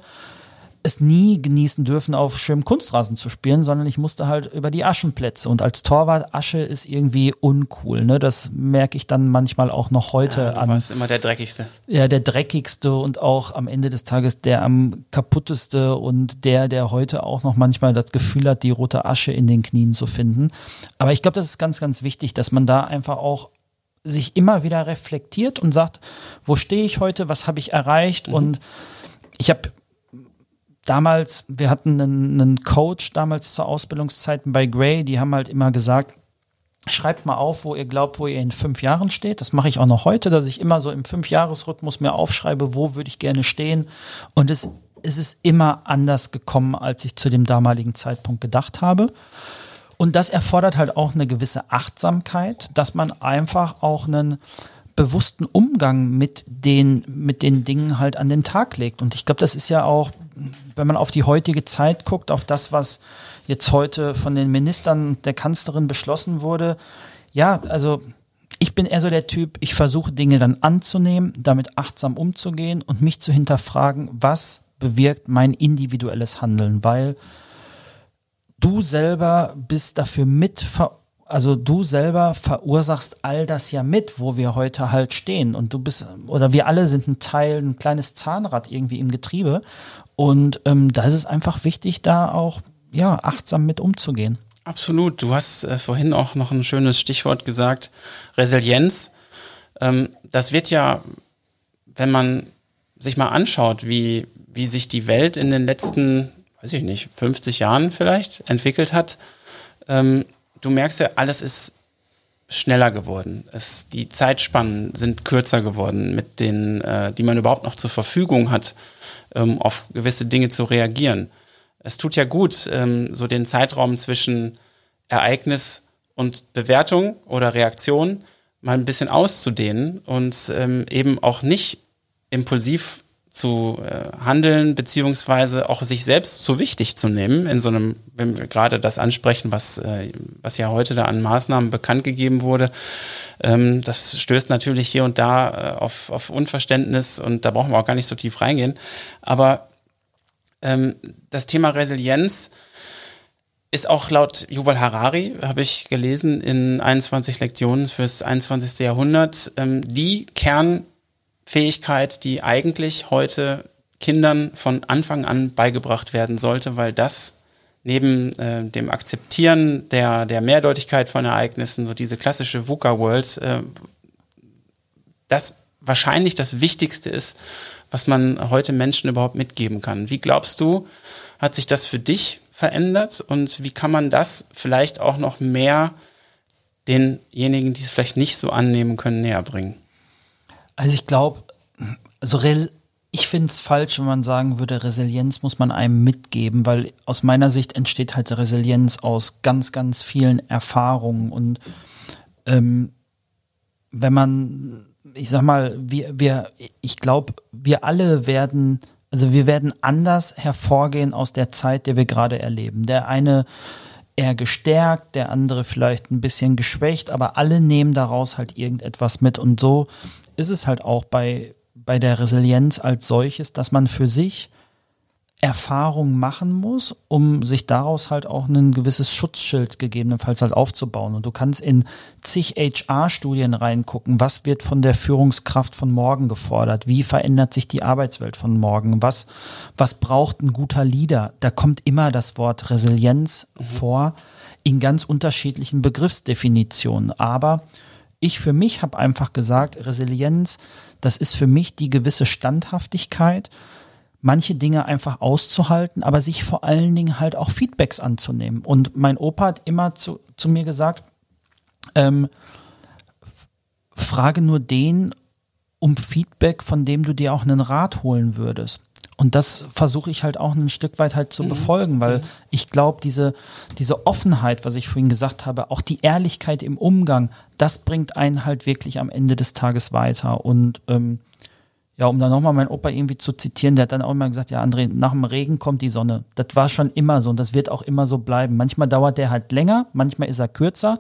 es nie genießen dürfen, auf schönem Kunstrasen zu spielen, sondern ich musste halt über die Aschenplätze. Und als Torwart, Asche ist irgendwie uncool. Ne? Das merke ich dann manchmal auch noch heute ja, du an. warst immer der dreckigste. Ja, der dreckigste und auch am Ende des Tages der am kaputteste und der, der heute auch noch manchmal das Gefühl hat, die rote Asche in den Knien zu finden. Aber ich glaube, das ist ganz, ganz wichtig, dass man da einfach auch sich immer wieder reflektiert und sagt, wo stehe ich heute, was habe ich erreicht mhm. und ich habe damals, wir hatten einen, einen Coach damals zu Ausbildungszeiten bei Gray, die haben halt immer gesagt, Schreibt mal auf, wo ihr glaubt, wo ihr in fünf Jahren steht. Das mache ich auch noch heute, dass ich immer so im Fünfjahresrhythmus mir aufschreibe, wo würde ich gerne stehen. Und es, es ist immer anders gekommen, als ich zu dem damaligen Zeitpunkt gedacht habe. Und das erfordert halt auch eine gewisse Achtsamkeit, dass man einfach auch einen bewussten Umgang mit den, mit den Dingen halt an den Tag legt. Und ich glaube, das ist ja auch wenn man auf die heutige Zeit guckt, auf das, was jetzt heute von den Ministern der Kanzlerin beschlossen wurde, ja, also ich bin eher so der Typ, ich versuche Dinge dann anzunehmen, damit achtsam umzugehen und mich zu hinterfragen, was bewirkt mein individuelles Handeln, weil du selber bist dafür mit, also du selber verursachst all das ja mit, wo wir heute halt stehen. Und du bist, oder wir alle sind ein Teil, ein kleines Zahnrad irgendwie im Getriebe und ähm, da ist es einfach wichtig, da auch ja achtsam mit umzugehen. Absolut. Du hast äh, vorhin auch noch ein schönes Stichwort gesagt, Resilienz. Ähm, das wird ja, wenn man sich mal anschaut, wie, wie sich die Welt in den letzten, weiß ich nicht, 50 Jahren vielleicht entwickelt hat, ähm, du merkst ja, alles ist schneller geworden. Es, die Zeitspannen sind kürzer geworden, mit denen, äh, die man überhaupt noch zur Verfügung hat, ähm, auf gewisse Dinge zu reagieren. Es tut ja gut, ähm, so den Zeitraum zwischen Ereignis und Bewertung oder Reaktion mal ein bisschen auszudehnen und ähm, eben auch nicht impulsiv zu äh, handeln, beziehungsweise auch sich selbst zu wichtig zu nehmen, in so einem, wenn wir gerade das ansprechen, was, äh, was ja heute da an Maßnahmen bekannt gegeben wurde, ähm, das stößt natürlich hier und da äh, auf, auf Unverständnis und da brauchen wir auch gar nicht so tief reingehen. Aber ähm, das Thema Resilienz ist auch laut Yuval Harari, habe ich gelesen, in 21 Lektionen fürs 21. Jahrhundert, ähm, die Kernfähigkeit, die eigentlich heute Kindern von Anfang an beigebracht werden sollte, weil das neben äh, dem Akzeptieren der, der Mehrdeutigkeit von Ereignissen, so diese klassische VUCA-World, äh, das wahrscheinlich das Wichtigste ist, was man heute Menschen überhaupt mitgeben kann. Wie glaubst du, hat sich das für dich verändert und wie kann man das vielleicht auch noch mehr denjenigen, die es vielleicht nicht so annehmen können, näher bringen? Also ich glaube, also ich finde es falsch, wenn man sagen würde, Resilienz muss man einem mitgeben, weil aus meiner Sicht entsteht halt Resilienz aus ganz, ganz vielen Erfahrungen und ähm, wenn man ich sag mal, wir, wir, ich glaube, wir alle werden, also wir werden anders hervorgehen aus der Zeit, der wir gerade erleben. Der eine eher gestärkt, der andere vielleicht ein bisschen geschwächt, aber alle nehmen daraus halt irgendetwas mit. Und so ist es halt auch bei, bei der Resilienz als solches, dass man für sich Erfahrung machen muss, um sich daraus halt auch ein gewisses Schutzschild gegebenenfalls halt aufzubauen. Und du kannst in zig HR-Studien reingucken, was wird von der Führungskraft von morgen gefordert, wie verändert sich die Arbeitswelt von morgen, was, was braucht ein guter Leader. Da kommt immer das Wort Resilienz mhm. vor in ganz unterschiedlichen Begriffsdefinitionen. Aber ich für mich habe einfach gesagt, Resilienz, das ist für mich die gewisse Standhaftigkeit, manche Dinge einfach auszuhalten, aber sich vor allen Dingen halt auch Feedbacks anzunehmen. Und mein Opa hat immer zu, zu mir gesagt, ähm, frage nur den um Feedback, von dem du dir auch einen Rat holen würdest. Und das versuche ich halt auch ein Stück weit halt zu mhm. befolgen, weil mhm. ich glaube, diese, diese Offenheit, was ich vorhin gesagt habe, auch die Ehrlichkeit im Umgang, das bringt einen halt wirklich am Ende des Tages weiter. Und ähm, ja, um dann nochmal meinen Opa irgendwie zu zitieren, der hat dann auch immer gesagt, ja, André, nach dem Regen kommt die Sonne. Das war schon immer so und das wird auch immer so bleiben. Manchmal dauert der halt länger, manchmal ist er kürzer,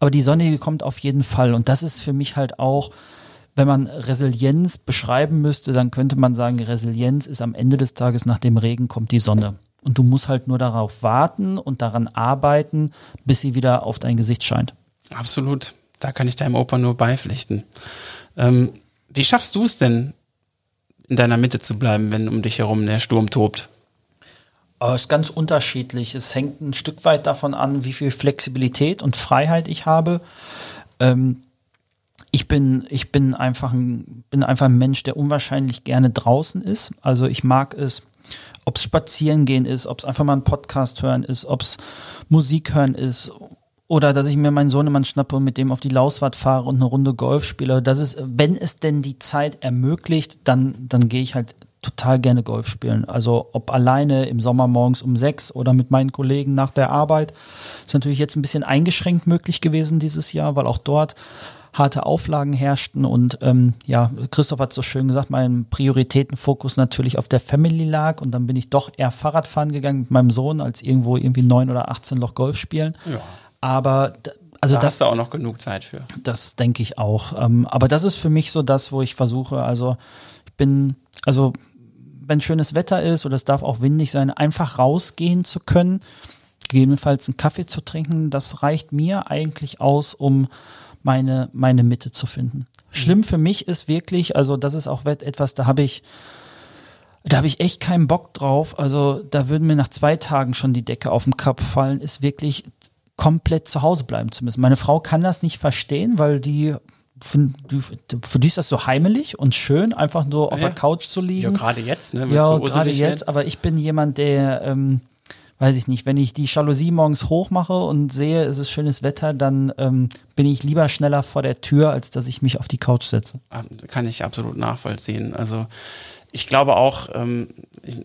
aber die Sonne kommt auf jeden Fall. Und das ist für mich halt auch, wenn man Resilienz beschreiben müsste, dann könnte man sagen, Resilienz ist am Ende des Tages nach dem Regen kommt die Sonne. Und du musst halt nur darauf warten und daran arbeiten, bis sie wieder auf dein Gesicht scheint. Absolut. Da kann ich deinem Opa nur beipflichten. Ähm, wie schaffst du es denn, in deiner Mitte zu bleiben, wenn um dich herum der Sturm tobt? Es ist ganz unterschiedlich. Es hängt ein Stück weit davon an, wie viel Flexibilität und Freiheit ich habe. Ähm, ich bin, ich bin einfach ein, bin einfach ein Mensch, der unwahrscheinlich gerne draußen ist. Also ich mag es, ob es spazieren gehen ist, ob es einfach mal einen Podcast hören ist, ob es Musik hören ist oder dass ich mir meinen Sohnemann schnappe und mit dem auf die Lauswart fahre und eine Runde Golf spiele. Das ist, wenn es denn die Zeit ermöglicht, dann, dann gehe ich halt total gerne Golf spielen. Also ob alleine im Sommer morgens um sechs oder mit meinen Kollegen nach der Arbeit. Ist natürlich jetzt ein bisschen eingeschränkt möglich gewesen dieses Jahr, weil auch dort harte Auflagen herrschten und ähm, ja, Christoph hat so schön gesagt, mein Prioritätenfokus natürlich auf der Family lag und dann bin ich doch eher Fahrradfahren gegangen mit meinem Sohn als irgendwo irgendwie neun oder 18 Loch Golf spielen. Ja. Aber also da das hast du auch noch genug Zeit für. Das denke ich auch. Ähm, aber das ist für mich so das, wo ich versuche, also ich bin, also wenn schönes Wetter ist oder es darf auch windig sein, einfach rausgehen zu können, gegebenenfalls einen Kaffee zu trinken, das reicht mir eigentlich aus, um meine, meine Mitte zu finden. Schlimm für mich ist wirklich, also das ist auch etwas, da habe ich, da habe ich echt keinen Bock drauf. Also da würden mir nach zwei Tagen schon die Decke auf den Kopf fallen, ist wirklich komplett zu Hause bleiben zu müssen. Meine Frau kann das nicht verstehen, weil die für, für die ist das so heimelig und schön, einfach nur auf ja. der Couch zu liegen. Ja, gerade jetzt, ne? Ja, gerade jetzt, aber ich bin jemand, der, ähm, weiß ich nicht, wenn ich die Jalousie morgens hochmache und sehe, es ist schönes Wetter, dann ähm, bin ich lieber schneller vor der Tür, als dass ich mich auf die Couch setze. Ah, kann ich absolut nachvollziehen. Also ich glaube auch, ähm,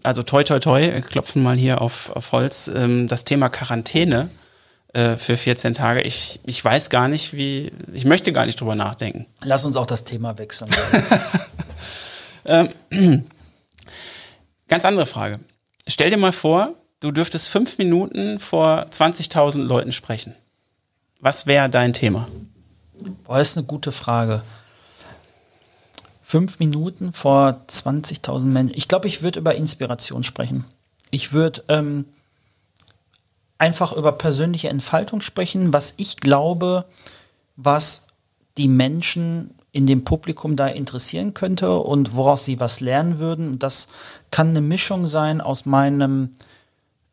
also toi toi toi, klopfen mal hier auf, auf Holz, ähm, das Thema Quarantäne äh, für 14 Tage. Ich, ich weiß gar nicht, wie, ich möchte gar nicht drüber nachdenken. Lass uns auch das Thema wechseln. ähm, ganz andere Frage. Stell dir mal vor, du dürftest fünf Minuten vor 20.000 Leuten sprechen. Was wäre dein Thema? Boah, ist eine gute Frage. Fünf Minuten vor 20.000 Menschen. Ich glaube, ich würde über Inspiration sprechen. Ich würde ähm, einfach über persönliche Entfaltung sprechen, was ich glaube, was die Menschen in dem Publikum da interessieren könnte und woraus sie was lernen würden. Das kann eine Mischung sein aus meinem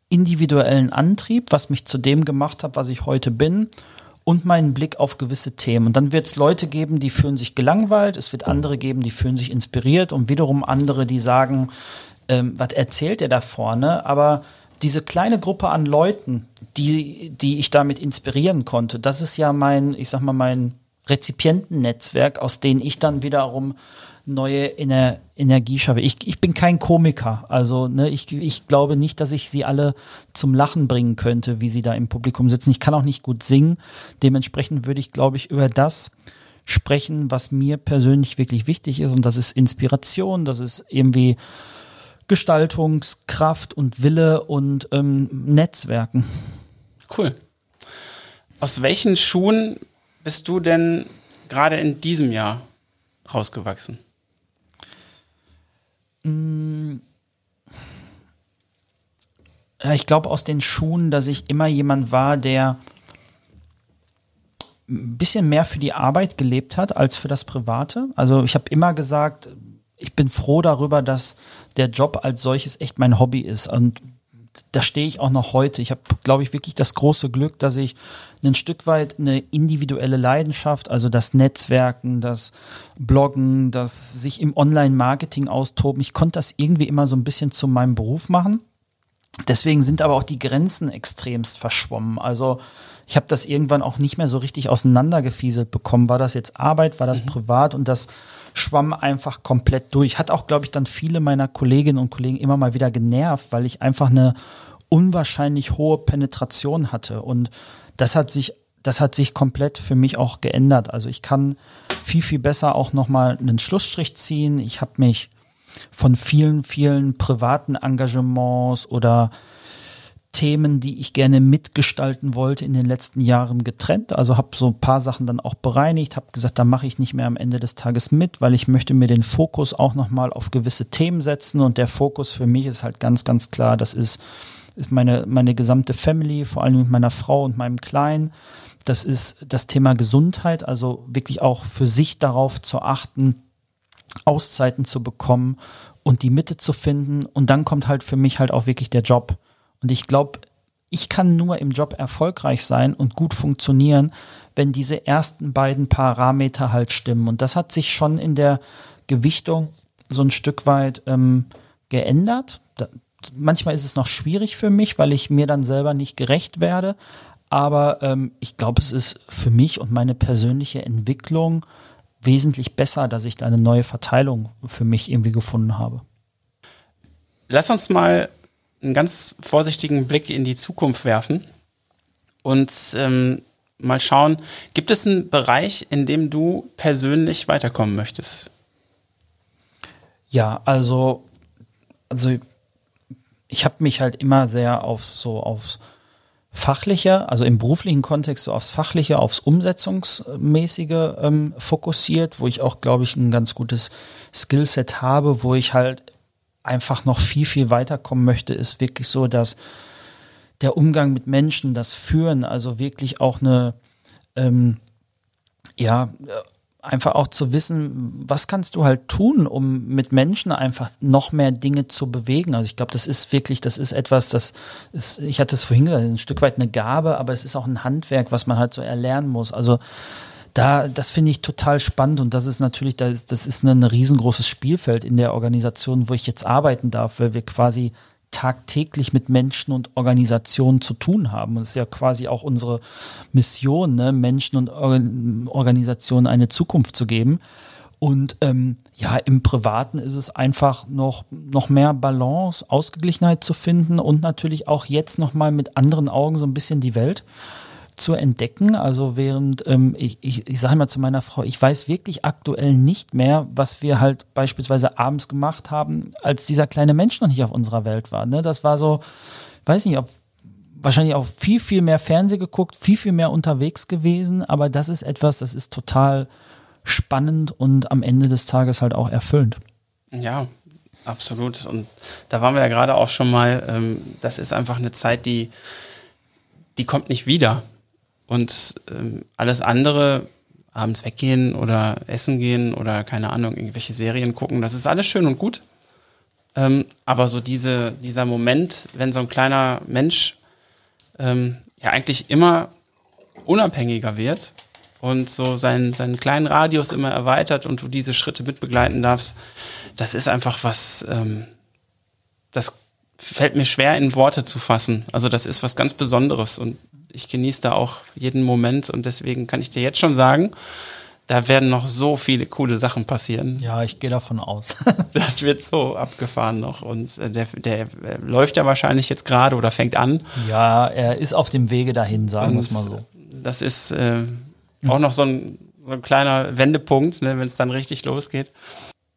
individuellen Antrieb, was mich zu dem gemacht hat, was ich heute bin, und meinen Blick auf gewisse Themen. Und dann wird es Leute geben, die fühlen sich gelangweilt, es wird andere geben, die fühlen sich inspiriert und wiederum andere, die sagen, ähm, was erzählt er da vorne? Aber diese kleine Gruppe an Leuten, die, die ich damit inspirieren konnte, das ist ja mein, ich sag mal, mein Rezipientennetzwerk, aus denen ich dann wiederum neue Ener Energie schaffe. Ich, ich bin kein Komiker, also ne, ich, ich glaube nicht, dass ich sie alle zum Lachen bringen könnte, wie sie da im Publikum sitzen. Ich kann auch nicht gut singen. Dementsprechend würde ich, glaube ich, über das sprechen, was mir persönlich wirklich wichtig ist. Und das ist Inspiration, das ist irgendwie Gestaltungskraft und Wille und ähm, Netzwerken. Cool. Aus welchen Schuhen bist du denn gerade in diesem Jahr rausgewachsen? Mm. Ja, ich glaube aus den Schuhen, dass ich immer jemand war, der ein bisschen mehr für die Arbeit gelebt hat als für das Private. Also ich habe immer gesagt, ich bin froh darüber, dass der Job als solches echt mein Hobby ist. Und da stehe ich auch noch heute. Ich habe, glaube ich, wirklich das große Glück, dass ich ein Stück weit eine individuelle Leidenschaft, also das Netzwerken, das Bloggen, das sich im Online-Marketing austoben, ich konnte das irgendwie immer so ein bisschen zu meinem Beruf machen. Deswegen sind aber auch die Grenzen extremst verschwommen. Also ich habe das irgendwann auch nicht mehr so richtig auseinandergefieselt bekommen. War das jetzt Arbeit, war das mhm. privat und das schwamm einfach komplett durch. Hat auch, glaube ich, dann viele meiner Kolleginnen und Kollegen immer mal wieder genervt, weil ich einfach eine unwahrscheinlich hohe Penetration hatte. Und das hat sich, das hat sich komplett für mich auch geändert. Also ich kann viel, viel besser auch nochmal einen Schlussstrich ziehen. Ich habe mich von vielen, vielen privaten Engagements oder Themen, die ich gerne mitgestalten wollte, in den letzten Jahren getrennt. Also habe so ein paar Sachen dann auch bereinigt, habe gesagt, da mache ich nicht mehr am Ende des Tages mit, weil ich möchte mir den Fokus auch nochmal auf gewisse Themen setzen. Und der Fokus für mich ist halt ganz, ganz klar, das ist, ist meine, meine gesamte Family, vor allem mit meiner Frau und meinem Kleinen. Das ist das Thema Gesundheit, also wirklich auch für sich darauf zu achten, Auszeiten zu bekommen und die Mitte zu finden. Und dann kommt halt für mich halt auch wirklich der Job. Und ich glaube, ich kann nur im Job erfolgreich sein und gut funktionieren, wenn diese ersten beiden Parameter halt stimmen. Und das hat sich schon in der Gewichtung so ein Stück weit ähm, geändert. Da, manchmal ist es noch schwierig für mich, weil ich mir dann selber nicht gerecht werde. Aber ähm, ich glaube, es ist für mich und meine persönliche Entwicklung wesentlich besser, dass ich da eine neue Verteilung für mich irgendwie gefunden habe. Lass uns mal einen ganz vorsichtigen Blick in die Zukunft werfen und ähm, mal schauen, gibt es einen Bereich, in dem du persönlich weiterkommen möchtest? Ja, also, also ich habe mich halt immer sehr auf so aufs Fachliche, also im beruflichen Kontext so aufs Fachliche, aufs Umsetzungsmäßige ähm, fokussiert, wo ich auch, glaube ich, ein ganz gutes Skillset habe, wo ich halt einfach noch viel, viel weiterkommen möchte, ist wirklich so, dass der Umgang mit Menschen, das Führen, also wirklich auch eine, ähm, ja, einfach auch zu wissen, was kannst du halt tun, um mit Menschen einfach noch mehr Dinge zu bewegen. Also ich glaube, das ist wirklich, das ist etwas, das ist, ich hatte es vorhin gesagt, ein Stück weit eine Gabe, aber es ist auch ein Handwerk, was man halt so erlernen muss. Also da, das finde ich total spannend und das ist natürlich, das, das ist ein riesengroßes Spielfeld in der Organisation, wo ich jetzt arbeiten darf, weil wir quasi tagtäglich mit Menschen und Organisationen zu tun haben. Und das ist ja quasi auch unsere Mission, ne? Menschen und Organisationen eine Zukunft zu geben. Und ähm, ja, im Privaten ist es einfach noch, noch mehr Balance, Ausgeglichenheit zu finden und natürlich auch jetzt nochmal mit anderen Augen so ein bisschen die Welt zu entdecken. Also während ähm, ich, ich, ich sage mal zu meiner Frau, ich weiß wirklich aktuell nicht mehr, was wir halt beispielsweise abends gemacht haben, als dieser kleine Mensch noch nicht auf unserer Welt war. Ne? Das war so, weiß nicht, ob wahrscheinlich auch viel, viel mehr Fernseh geguckt, viel, viel mehr unterwegs gewesen, aber das ist etwas, das ist total spannend und am Ende des Tages halt auch erfüllend. Ja, absolut. Und da waren wir ja gerade auch schon mal, ähm, das ist einfach eine Zeit, die, die kommt nicht wieder. Und ähm, alles andere, abends weggehen oder essen gehen oder keine Ahnung, irgendwelche Serien gucken, das ist alles schön und gut. Ähm, aber so diese, dieser Moment, wenn so ein kleiner Mensch ähm, ja eigentlich immer unabhängiger wird und so seinen, seinen kleinen Radius immer erweitert und du diese Schritte mitbegleiten darfst, das ist einfach was, ähm, das fällt mir schwer in Worte zu fassen. Also das ist was ganz Besonderes und ich genieße da auch jeden Moment und deswegen kann ich dir jetzt schon sagen, da werden noch so viele coole Sachen passieren. Ja, ich gehe davon aus. das wird so abgefahren noch. Und äh, der, der, der läuft ja wahrscheinlich jetzt gerade oder fängt an. Ja, er ist auf dem Wege dahin, sagen wir es mal so. Das ist äh, auch noch so ein, so ein kleiner Wendepunkt, ne, wenn es dann richtig losgeht.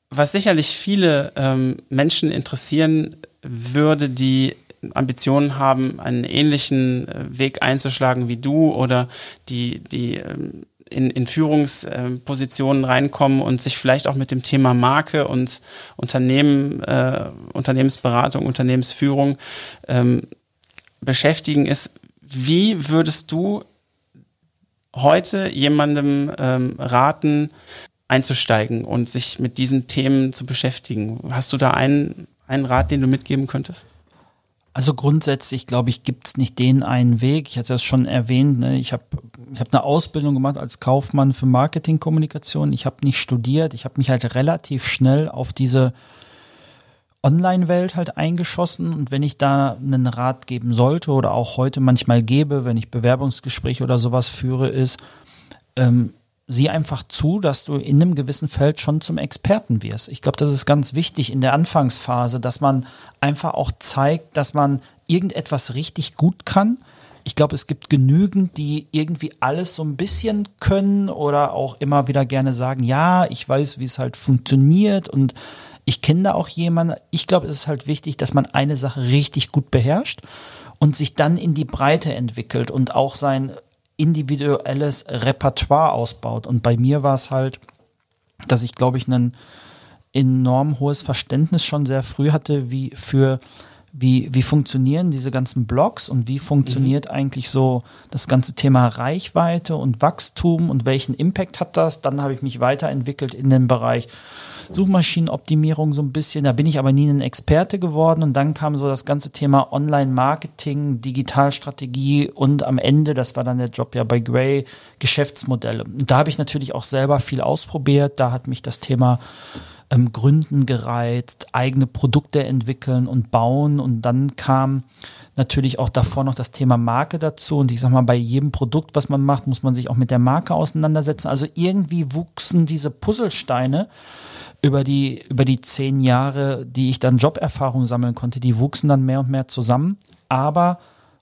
Was sicherlich viele ähm, Menschen interessieren würde, die Ambitionen haben, einen ähnlichen äh, Weg einzuschlagen wie du oder die, die ähm, in, in Führungspositionen reinkommen und sich vielleicht auch mit dem Thema Marke und Unternehmen, äh, Unternehmensberatung, Unternehmensführung ähm, beschäftigen, ist, wie würdest du heute jemandem ähm, raten, einzusteigen und sich mit diesen Themen zu beschäftigen? Hast du da einen, einen Rat, den du mitgeben könntest? Also grundsätzlich, glaube ich, gibt es nicht den einen Weg. Ich hatte das schon erwähnt. Ne? Ich habe ich hab eine Ausbildung gemacht als Kaufmann für Marketingkommunikation. Ich habe nicht studiert. Ich habe mich halt relativ schnell auf diese Online-Welt halt eingeschossen. Und wenn ich da einen Rat geben sollte oder auch heute manchmal gebe, wenn ich Bewerbungsgespräche oder sowas führe, ist, ähm, sieh einfach zu, dass du in einem gewissen Feld schon zum Experten wirst. Ich glaube, das ist ganz wichtig in der Anfangsphase, dass man einfach auch zeigt, dass man irgendetwas richtig gut kann. Ich glaube, es gibt genügend, die irgendwie alles so ein bisschen können oder auch immer wieder gerne sagen, ja, ich weiß, wie es halt funktioniert und ich kenne da auch jemanden. Ich glaube, es ist halt wichtig, dass man eine Sache richtig gut beherrscht und sich dann in die Breite entwickelt und auch sein individuelles Repertoire ausbaut. Und bei mir war es halt, dass ich, glaube ich, ein enorm hohes Verständnis schon sehr früh hatte, wie für wie, wie funktionieren diese ganzen Blogs und wie funktioniert mhm. eigentlich so das ganze Thema Reichweite und Wachstum und welchen Impact hat das? Dann habe ich mich weiterentwickelt in den Bereich Suchmaschinenoptimierung so ein bisschen. Da bin ich aber nie ein Experte geworden. Und dann kam so das ganze Thema Online-Marketing, Digitalstrategie und am Ende, das war dann der Job ja bei Gray, Geschäftsmodelle. Und da habe ich natürlich auch selber viel ausprobiert. Da hat mich das Thema ähm, Gründen gereizt, eigene Produkte entwickeln und bauen. Und dann kam natürlich auch davor noch das Thema Marke dazu. Und ich sag mal, bei jedem Produkt, was man macht, muss man sich auch mit der Marke auseinandersetzen. Also irgendwie wuchsen diese Puzzlesteine über die, über die zehn Jahre, die ich dann Joberfahrung sammeln konnte, die wuchsen dann mehr und mehr zusammen. Aber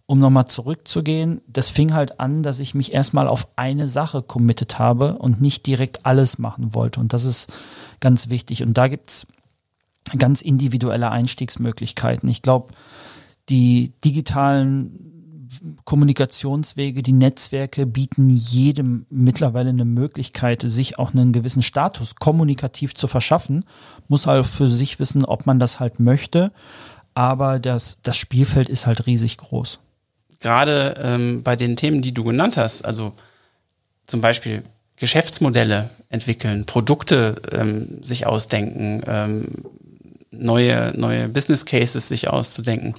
um nochmal zurückzugehen, das fing halt an, dass ich mich erstmal auf eine Sache committed habe und nicht direkt alles machen wollte. Und das ist ganz wichtig. Und da gibt's ganz individuelle Einstiegsmöglichkeiten. Ich glaube, die digitalen Kommunikationswege, die Netzwerke bieten jedem mittlerweile eine Möglichkeit, sich auch einen gewissen Status kommunikativ zu verschaffen, muss halt für sich wissen, ob man das halt möchte. Aber das, das Spielfeld ist halt riesig groß gerade ähm, bei den Themen, die du genannt hast, also zum Beispiel Geschäftsmodelle entwickeln, Produkte ähm, sich ausdenken, ähm, neue, neue Business Cases sich auszudenken.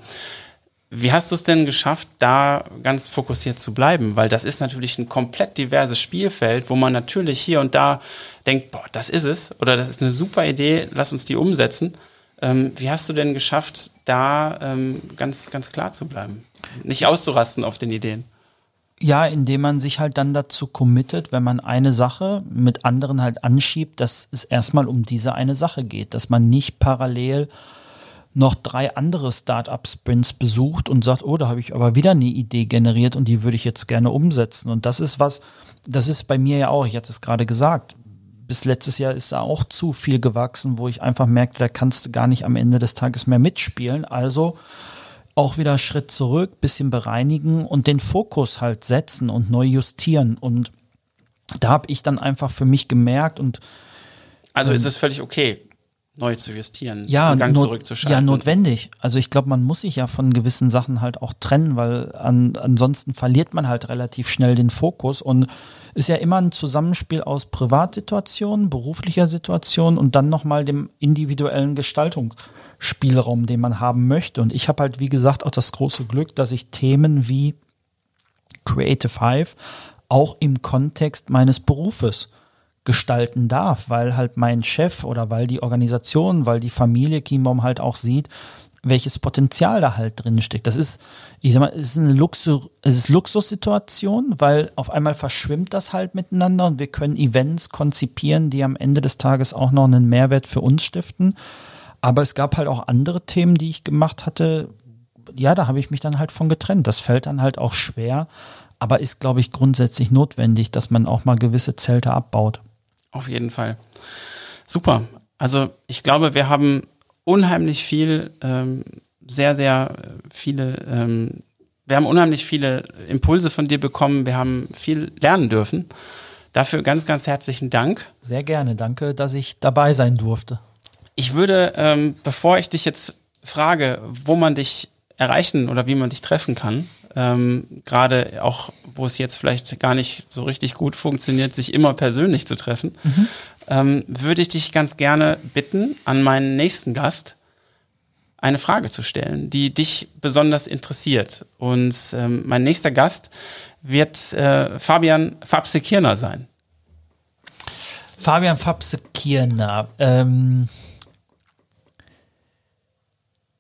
Wie hast du es denn geschafft, da ganz fokussiert zu bleiben? Weil das ist natürlich ein komplett diverses Spielfeld, wo man natürlich hier und da denkt, boah, das ist es oder das ist eine super Idee, lass uns die umsetzen. Ähm, wie hast du denn geschafft, da ähm, ganz, ganz klar zu bleiben? Nicht auszurasten auf den Ideen. Ja, indem man sich halt dann dazu committet, wenn man eine Sache mit anderen halt anschiebt, dass es erstmal um diese eine Sache geht, dass man nicht parallel noch drei andere Startup-Sprints besucht und sagt, oh, da habe ich aber wieder eine Idee generiert und die würde ich jetzt gerne umsetzen. Und das ist was, das ist bei mir ja auch, ich hatte es gerade gesagt, bis letztes Jahr ist da auch zu viel gewachsen, wo ich einfach merkte, da kannst du gar nicht am Ende des Tages mehr mitspielen. Also auch wieder Schritt zurück, bisschen bereinigen und den Fokus halt setzen und neu justieren. Und da habe ich dann einfach für mich gemerkt und also ist ähm, es völlig okay, neu zu justieren, ja, Gang not, zurückzuschalten. Ja, notwendig. Also ich glaube, man muss sich ja von gewissen Sachen halt auch trennen, weil an, ansonsten verliert man halt relativ schnell den Fokus und ist ja immer ein Zusammenspiel aus Privatsituationen, beruflicher Situation und dann nochmal dem individuellen Gestaltungs Spielraum, den man haben möchte. Und ich habe halt, wie gesagt, auch das große Glück, dass ich Themen wie Creative Hive auch im Kontext meines Berufes gestalten darf, weil halt mein Chef oder weil die Organisation, weil die Familie Kimbom halt auch sieht, welches Potenzial da halt drin steckt. Das ist, ich sag mal, es ist eine Luxus, es ist Luxussituation, weil auf einmal verschwimmt das halt miteinander und wir können Events konzipieren, die am Ende des Tages auch noch einen Mehrwert für uns stiften. Aber es gab halt auch andere Themen, die ich gemacht hatte. Ja, da habe ich mich dann halt von getrennt. Das fällt dann halt auch schwer, aber ist, glaube ich, grundsätzlich notwendig, dass man auch mal gewisse Zelte abbaut. Auf jeden Fall. Super. Also ich glaube, wir haben unheimlich viel, ähm, sehr, sehr viele, ähm, wir haben unheimlich viele Impulse von dir bekommen. Wir haben viel lernen dürfen. Dafür ganz, ganz herzlichen Dank. Sehr gerne. Danke, dass ich dabei sein durfte. Ich würde, ähm, bevor ich dich jetzt frage, wo man dich erreichen oder wie man dich treffen kann, ähm, gerade auch, wo es jetzt vielleicht gar nicht so richtig gut funktioniert, sich immer persönlich zu treffen, mhm. ähm, würde ich dich ganz gerne bitten, an meinen nächsten Gast eine Frage zu stellen, die dich besonders interessiert. Und ähm, mein nächster Gast wird äh, Fabian Fabse-Kirner sein. Fabian Fabse-Kirner. Ähm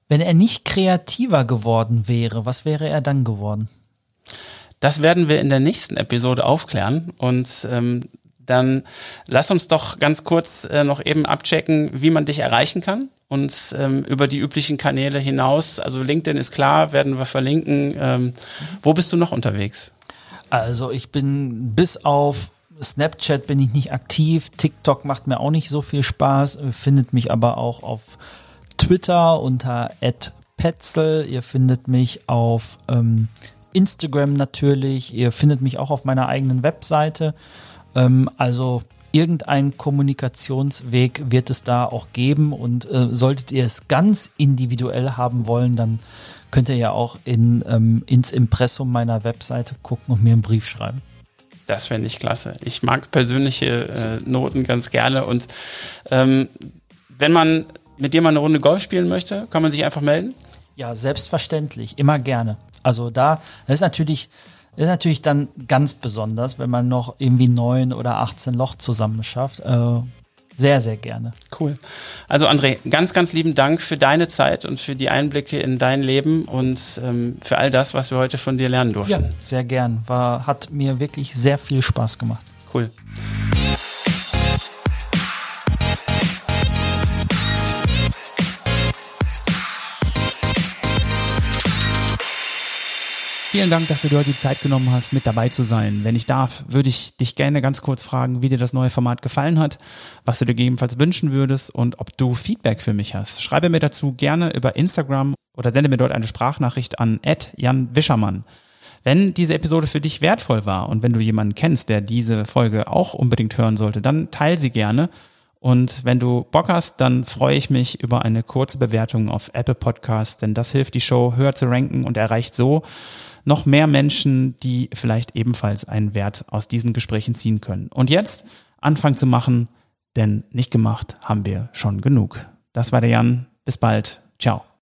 wenn er nicht kreativer geworden wäre, was wäre er dann geworden? Das werden wir in der nächsten Episode aufklären und ähm, dann lass uns doch ganz kurz äh, noch eben abchecken, wie man dich erreichen kann und ähm, über die üblichen Kanäle hinaus. Also LinkedIn ist klar, werden wir verlinken. Ähm, wo bist du noch unterwegs? Also ich bin bis auf Snapchat bin ich nicht aktiv, TikTok macht mir auch nicht so viel Spaß, findet mich aber auch auf Twitter unter @petzel. Ihr findet mich auf ähm, Instagram natürlich. Ihr findet mich auch auf meiner eigenen Webseite. Ähm, also irgendein Kommunikationsweg wird es da auch geben und äh, solltet ihr es ganz individuell haben wollen, dann könnt ihr ja auch in, ähm, ins Impressum meiner Webseite gucken und mir einen Brief schreiben. Das fände ich klasse. Ich mag persönliche äh, Noten ganz gerne und ähm, wenn man mit dir mal eine Runde Golf spielen möchte, kann man sich einfach melden? Ja, selbstverständlich, immer gerne. Also da, das ist natürlich, das ist natürlich dann ganz besonders, wenn man noch irgendwie neun oder 18 Loch zusammen schafft. Äh, sehr, sehr gerne. Cool. Also André, ganz, ganz lieben Dank für deine Zeit und für die Einblicke in dein Leben und ähm, für all das, was wir heute von dir lernen durften. Ja, sehr gern. War, hat mir wirklich sehr viel Spaß gemacht. Cool. Vielen Dank, dass du dir heute die Zeit genommen hast, mit dabei zu sein. Wenn ich darf, würde ich dich gerne ganz kurz fragen, wie dir das neue Format gefallen hat, was du dir gegebenenfalls wünschen würdest und ob du Feedback für mich hast. Schreibe mir dazu gerne über Instagram oder sende mir dort eine Sprachnachricht an Jan Wischermann. Wenn diese Episode für dich wertvoll war und wenn du jemanden kennst, der diese Folge auch unbedingt hören sollte, dann teil sie gerne. Und wenn du Bock hast, dann freue ich mich über eine kurze Bewertung auf Apple Podcasts, denn das hilft die Show höher zu ranken und erreicht so noch mehr Menschen, die vielleicht ebenfalls einen Wert aus diesen Gesprächen ziehen können. Und jetzt Anfang zu machen, denn nicht gemacht haben wir schon genug. Das war der Jan. Bis bald. Ciao.